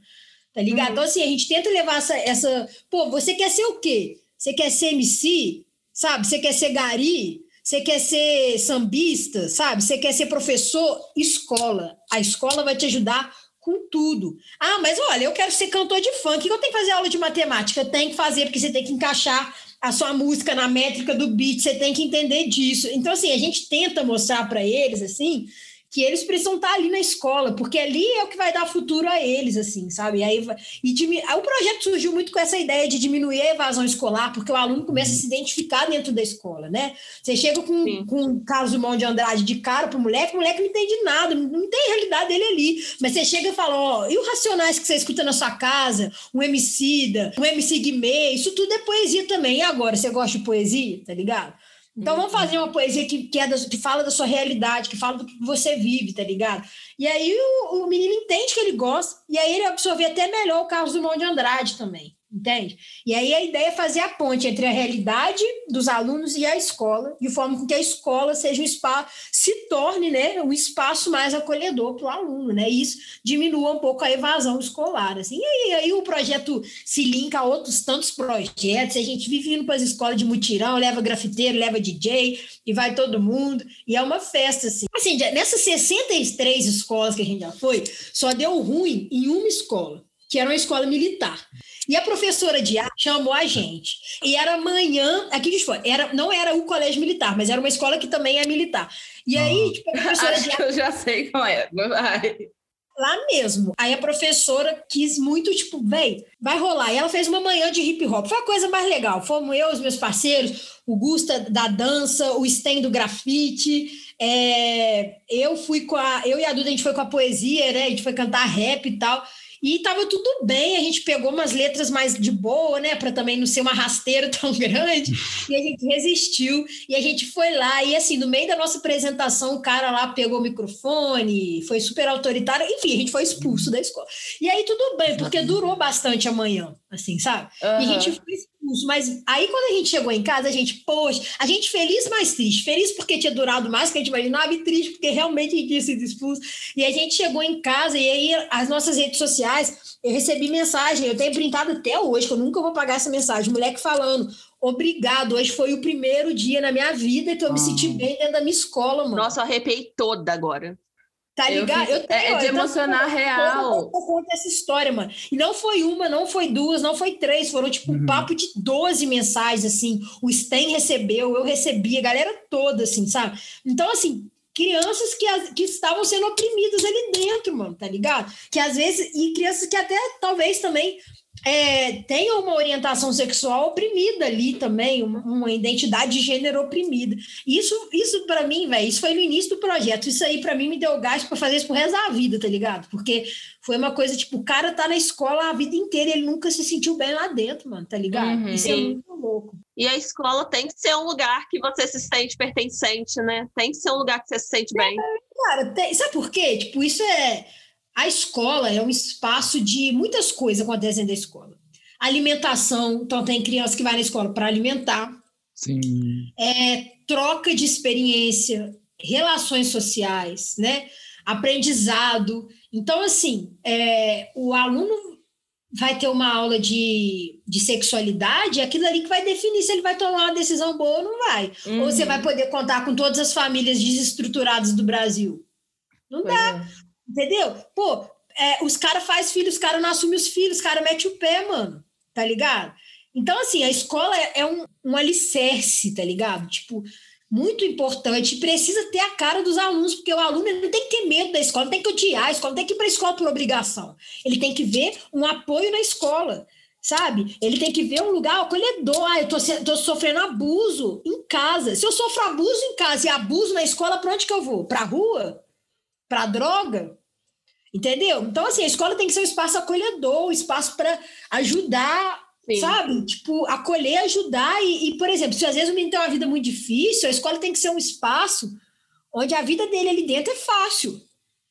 Tá ligado? Uhum. Então, assim, a gente tenta levar essa, essa. Pô, você quer ser o quê? Você quer ser MC? Sabe? Você quer ser gari? Você quer ser sambista, sabe? Você quer ser professor? Escola. A escola vai te ajudar com tudo. Ah, mas olha, eu quero ser cantor de funk. Eu tenho que fazer aula de matemática? Tem que fazer, porque você tem que encaixar a sua música na métrica do beat, você tem que entender disso. Então, assim, a gente tenta mostrar para eles, assim, que eles precisam estar ali na escola, porque ali é o que vai dar futuro a eles, assim, sabe? E aí, e o projeto surgiu muito com essa ideia de diminuir a evasão escolar, porque o aluno começa a se identificar dentro da escola, né? Você chega com, com o Carlos Dumont de Andrade de cara pro moleque, o moleque não entende nada, não tem a realidade dele ali. Mas você chega e fala, ó, e os Racionais que você escuta na sua casa, um Emicida, um MC Guimê, isso tudo é poesia também. E agora, você gosta de poesia, tá ligado? Então vamos fazer uma poesia que, que, é da, que fala da sua realidade, que fala do que você vive, tá ligado? E aí o, o menino entende que ele gosta, e aí ele absorve até melhor o Carlos Dumont de Andrade também entende? E aí a ideia é fazer a ponte entre a realidade dos alunos e a escola, de forma que a escola seja um espaço, se torne né, um espaço mais acolhedor para o aluno, né? E isso diminua um pouco a evasão escolar. Assim. E aí, aí o projeto se linka a outros tantos projetos, a gente vive indo para as escolas de mutirão, leva grafiteiro, leva DJ, e vai todo mundo, e é uma festa, assim. Assim, nessas 63 escolas que a gente já foi, só deu ruim em uma escola, que era uma escola militar. E a professora de arte chamou a gente. E era amanhã, aqui de fora, era, não era o colégio militar, mas era uma escola que também é militar. E aí, tipo, a professora Acho de arte. eu já sei como é. Vai. Lá mesmo. Aí a professora quis muito, tipo, véi, vai rolar. E ela fez uma manhã de hip hop. Foi a coisa mais legal. Fomos eu, os meus parceiros, o Gusta da dança, o Sten do grafite. É, eu fui com a. Eu e a Duda, a gente foi com a poesia, né? A gente foi cantar rap e tal. E tava tudo bem, a gente pegou umas letras mais de boa, né, para também não ser uma rasteira tão grande, e a gente resistiu, e a gente foi lá, e assim, no meio da nossa apresentação, o cara lá pegou o microfone, foi super autoritário, enfim, a gente foi expulso da escola. E aí tudo bem, porque durou bastante amanhã, assim, sabe? Uhum. E a gente foi mas aí quando a gente chegou em casa, a gente, poxa, a gente feliz, mas triste. Feliz porque tinha durado mais que a gente imaginava, e triste porque realmente a gente tinha sido expulso. E a gente chegou em casa, e aí as nossas redes sociais, eu recebi mensagem, eu tenho printado até hoje, que eu nunca vou pagar essa mensagem, moleque falando, obrigado, hoje foi o primeiro dia na minha vida que eu me senti ah. bem dentro da minha escola, mano. Nossa, eu arrepiei toda agora. Tá ligado? Eu, eu tenho, é, é de emocionar real. Eu conto essa história, mano. E não foi uma, não foi duas, não foi três. Foram, tipo, um uhum. papo de 12 mensagens, assim. O Sten recebeu, eu recebi, a galera toda, assim, sabe? Então, assim, crianças que, que estavam sendo oprimidas ali dentro, mano, tá ligado? Que às vezes, e crianças que até talvez também é, tem uma orientação sexual oprimida ali também, uma, uma identidade de gênero oprimida. Isso, isso para mim, velho, isso foi no início do projeto. Isso aí para mim me deu gás para fazer isso pro resto da vida, tá ligado? Porque foi uma coisa tipo, o cara tá na escola a vida inteira e ele nunca se sentiu bem lá dentro, mano, tá ligado? Uhum, isso é muito louco. E a escola tem que ser um lugar que você se sente pertencente, né? Tem que ser um lugar que você se sente bem. É, cara, tem, sabe por quê? Tipo, isso é a escola é um espaço de muitas coisas acontecem da escola. Alimentação, então tem criança que vai na escola para alimentar. Sim. É, troca de experiência, relações sociais, né? Aprendizado. Então, assim, é, o aluno vai ter uma aula de, de sexualidade, é aquilo ali que vai definir se ele vai tomar uma decisão boa ou não vai. Uhum. Ou você vai poder contar com todas as famílias desestruturadas do Brasil. Não pois dá. É. Entendeu? Pô, é, os caras fazem filhos, os caras não assumem os filhos, os caras metem o pé, mano. Tá ligado? Então, assim, a escola é, é um, um alicerce, tá ligado? Tipo, muito importante. Precisa ter a cara dos alunos, porque o aluno não tem que ter medo da escola, não tem que odiar a escola, não tem que ir para a escola por obrigação. Ele tem que ver um apoio na escola, sabe? Ele tem que ver um lugar acolhedor. Ah, eu tô, tô sofrendo abuso em casa. Se eu sofro abuso em casa e abuso na escola, para onde que eu vou? Para rua? Para droga? Entendeu? Então, assim, a escola tem que ser um espaço acolhedor, um espaço para ajudar, Sim. sabe? Tipo, acolher, ajudar. E, e, por exemplo, se às vezes o menino tem uma vida muito difícil, a escola tem que ser um espaço onde a vida dele ali dentro é fácil.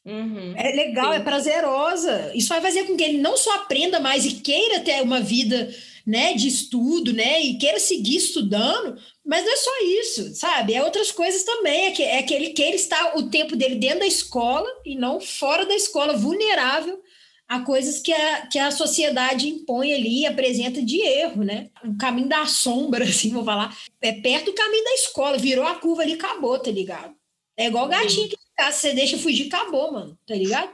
Uhum. É legal, Sim. é prazerosa. Isso vai fazer com que ele não só aprenda mais e queira ter uma vida né, de estudo, né, e queira seguir estudando, mas não é só isso, sabe? É outras coisas também. É que, é que ele queira estar o tempo dele dentro da escola e não fora da escola, vulnerável a coisas que a, que a sociedade impõe ali e apresenta de erro, né? O caminho da sombra, assim, vou falar, é perto do caminho da escola, virou a curva ali, acabou, tá ligado? É igual gatinho que você deixa fugir, acabou, mano, tá ligado?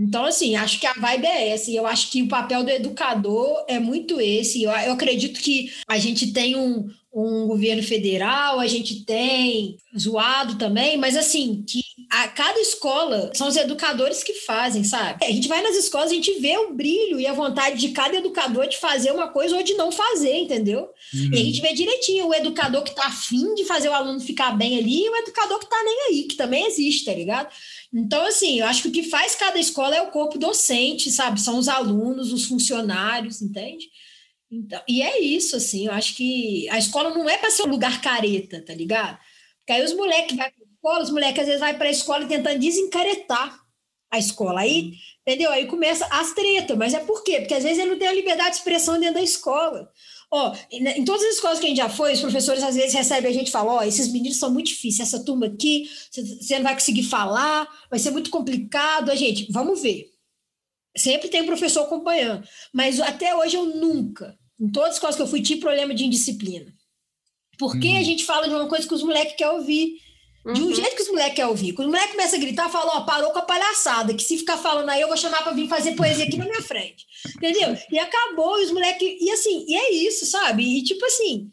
Então, assim, acho que a vibe é essa. E eu acho que o papel do educador é muito esse. Eu, eu acredito que a gente tem um, um governo federal, a gente tem zoado também, mas assim, que a cada escola são os educadores que fazem, sabe? A gente vai nas escolas, a gente vê o brilho e a vontade de cada educador de fazer uma coisa ou de não fazer, entendeu? Uhum. E a gente vê direitinho o educador que tá afim de fazer o aluno ficar bem ali e o educador que tá nem aí, que também existe, tá ligado? Então, assim, eu acho que o que faz cada escola é o corpo docente, sabe? São os alunos, os funcionários, entende? Então, e é isso, assim, eu acho que a escola não é para ser um lugar careta, tá ligado? Porque aí os moleques vão para a escola, os moleques às vezes vai para a escola tentando desencaretar a escola. Aí, entendeu? Aí começa as tretas, mas é por quê? Porque às vezes ele não tem a liberdade de expressão dentro da escola. Ó, em todas as escolas que a gente já foi, os professores às vezes recebem a gente e falam: Ó, esses meninos são muito difíceis, essa turma aqui, você não vai conseguir falar, vai ser muito complicado. A gente, vamos ver. Sempre tem um professor acompanhando. Mas até hoje eu nunca, em todas as escolas que eu fui, tive problema de indisciplina. Porque hum. a gente fala de uma coisa que os moleques querem ouvir. De um uhum. jeito que os moleques querem ouvir. Quando os moleques começam a gritar, falam, ó, parou com a palhaçada, que se ficar falando aí, eu vou chamar para vir fazer poesia aqui na minha frente. Entendeu? E acabou, e os moleques. E assim, e é isso, sabe? E tipo assim,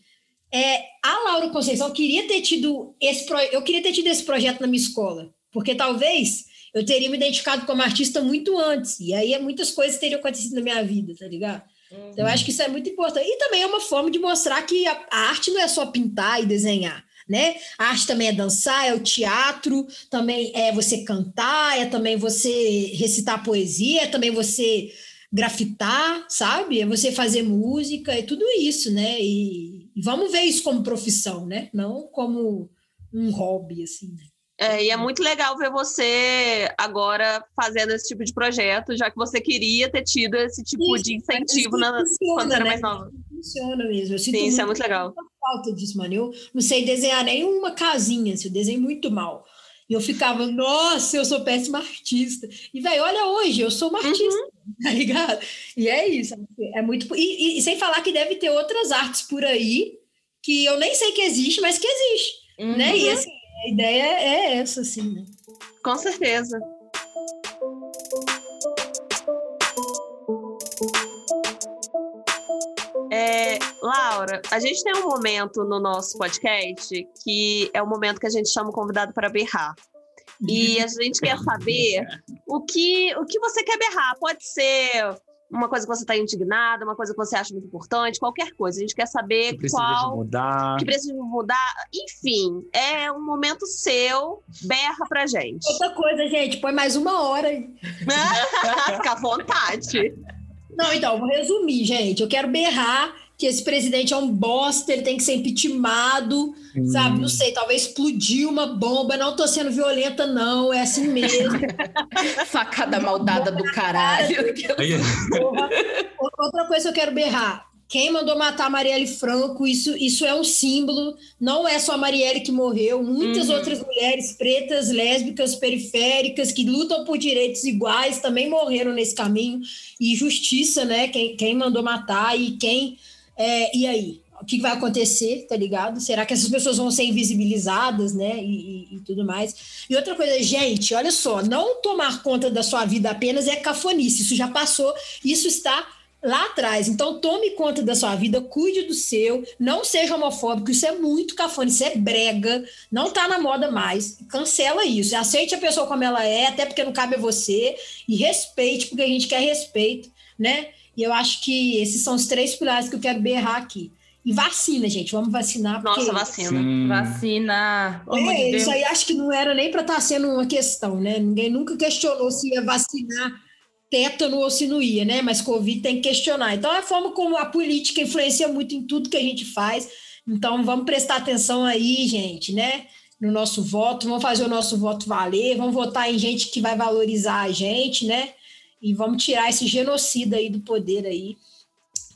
é, a Laura Conceição queria ter tido esse pro... eu queria ter tido esse projeto na minha escola, porque talvez eu teria me identificado como artista muito antes, e aí muitas coisas teriam acontecido na minha vida, tá ligado? Uhum. Então, eu acho que isso é muito importante. E também é uma forma de mostrar que a, a arte não é só pintar e desenhar né? A arte também é dançar, é o teatro, também é você cantar, é também você recitar poesia, é também você grafitar, sabe? É você fazer música, é tudo isso, né? E, e vamos ver isso como profissão, né? Não como um hobby, assim. né? É, e é muito legal ver você agora fazendo esse tipo de projeto, já que você queria ter tido esse tipo Isso, de incentivo na, funciona, quando você era né? mais nova. Funciona mesmo. Eu sinto Sim, isso é muito muito legal. falta disso, mano. Eu não sei desenhar nenhuma casinha, assim, eu desenho muito mal. E eu ficava, nossa, eu sou péssima artista. E, velho, olha hoje, eu sou uma Uhum. artista, tá ligado? E é isso. É muito. E, e- e sem falar que deve ter outras artes por aí que eu nem sei que existe, mas que existe. Né? Uhum. E assim, a ideia é essa, assim, né? Com certeza. É, Laura, a gente tem um momento no nosso podcast que é o momento que a gente chama o convidado para berrar. E a gente quer saber o que, o que você quer berrar. Pode ser uma coisa que você está indignada, uma coisa que você acha muito importante, qualquer coisa. A gente quer saber Que precisa qual de mudar. que precisa mudar. Enfim, é um momento seu, berra pra gente. Outra coisa, gente, põe mais uma hora aí. Fica à vontade. Não, então, vou resumir, gente. Eu quero berrar que esse presidente é um bosta, ele tem que ser impeachmentado, sabe? Não sei, talvez explodir uma bomba. Não tô sendo violenta, não, é assim mesmo. Facada maldada do caralho. Porra. Outra coisa que eu quero berrar. Quem mandou matar a Marielle Franco, isso, isso é um símbolo. Não é só a Marielle que morreu, muitas Uhum. outras mulheres pretas, lésbicas, periféricas, que lutam por direitos iguais, também morreram nesse caminho. E justiça, né? Quem, quem mandou matar e quem. É, e aí? O que vai acontecer, tá ligado? Será que essas pessoas vão ser invisibilizadas, né? E, e- e tudo mais. E outra coisa, gente, olha só, não tomar conta da sua vida apenas é cafonice. Isso já passou, isso está lá atrás. Então, tome conta da sua vida, cuide do seu, não seja homofóbico, isso é muito cafone, isso é brega, não tá na moda mais. Cancela isso, aceite a pessoa como ela é, até porque não cabe a você, e respeite, porque a gente quer respeito, né? E eu acho que esses são os três pilares que eu quero berrar aqui. E vacina, gente, vamos vacinar. Porque... Nossa, vacina. Sim. Vacina. É, isso aí acho que não era nem para estar sendo uma questão, né? Ninguém nunca questionou se ia vacinar tétano ou se não ia, né? Mas Covid tem que questionar. Então, é a forma como a política influencia muito em tudo que a gente faz. Então, vamos prestar atenção aí, gente, né? No nosso voto, vamos fazer o nosso voto valer, vamos votar em gente que vai valorizar a gente, né? E vamos tirar esse genocida aí do poder aí.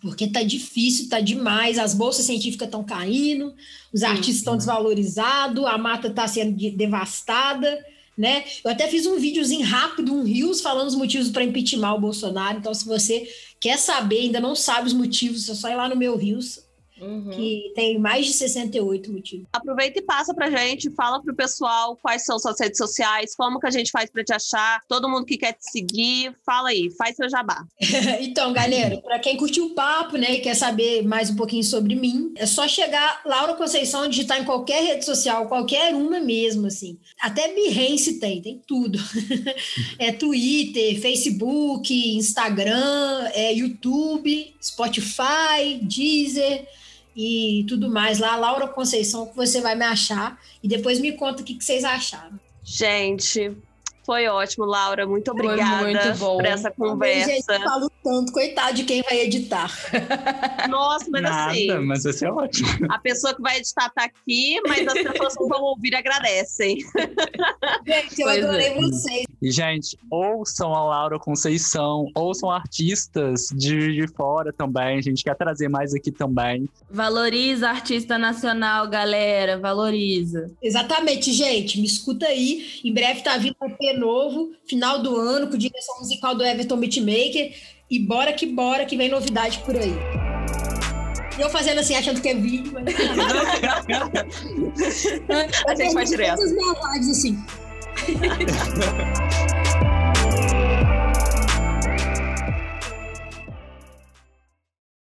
Porque tá difícil, tá demais, as bolsas científicas estão caindo, os artistas estão desvalorizados, a mata está sendo de- devastada, né? Eu até fiz um videozinho rápido, um Rios, falando os motivos para impeachment o Bolsonaro. Então, se você quer saber, ainda não sabe os motivos, é só ir lá no meu Rios, Uhum. que tem mais de 68 motivos. Aproveita e passa pra gente, fala pro pessoal quais são suas redes sociais, como que a gente faz pra te achar, todo mundo que quer te seguir, fala aí, faz seu jabá. então, galera, para quem curtiu o papo, né, e quer saber mais um pouquinho sobre mim, é só chegar Laura Conceição, digitar em qualquer rede social, qualquer uma mesmo, assim. Até Behance tem, tem tudo. é Twitter, Facebook, Instagram, é YouTube, Spotify, Deezer e tudo mais lá, Laura Conceição, que você vai me achar e depois me conta o que, que vocês acharam. Gente, foi ótimo, Laura. Muito Foi obrigada muito bom. por essa Gente, conversa. eu falo tanto, coitado de quem vai editar. Nossa, mas Nada, assim, mas vai ser ótimo. a pessoa que vai editar tá aqui, mas as pessoas que vão ouvir agradecem. Gente, eu Pois é. adorei vocês. E, gente, ouçam a Laura Conceição, ouçam artistas de, de fora também. A gente quer trazer mais aqui também. Valoriza artista nacional, galera. Valoriza. Exatamente, gente. Me escuta aí. Em breve tá vindo um EP novo, final do ano, com direção musical do Everton Beatmaker. E bora que bora, que vem novidade por aí. E eu fazendo assim, achando que é vídeo, mas. A gente vai direto. As minhas lives assim.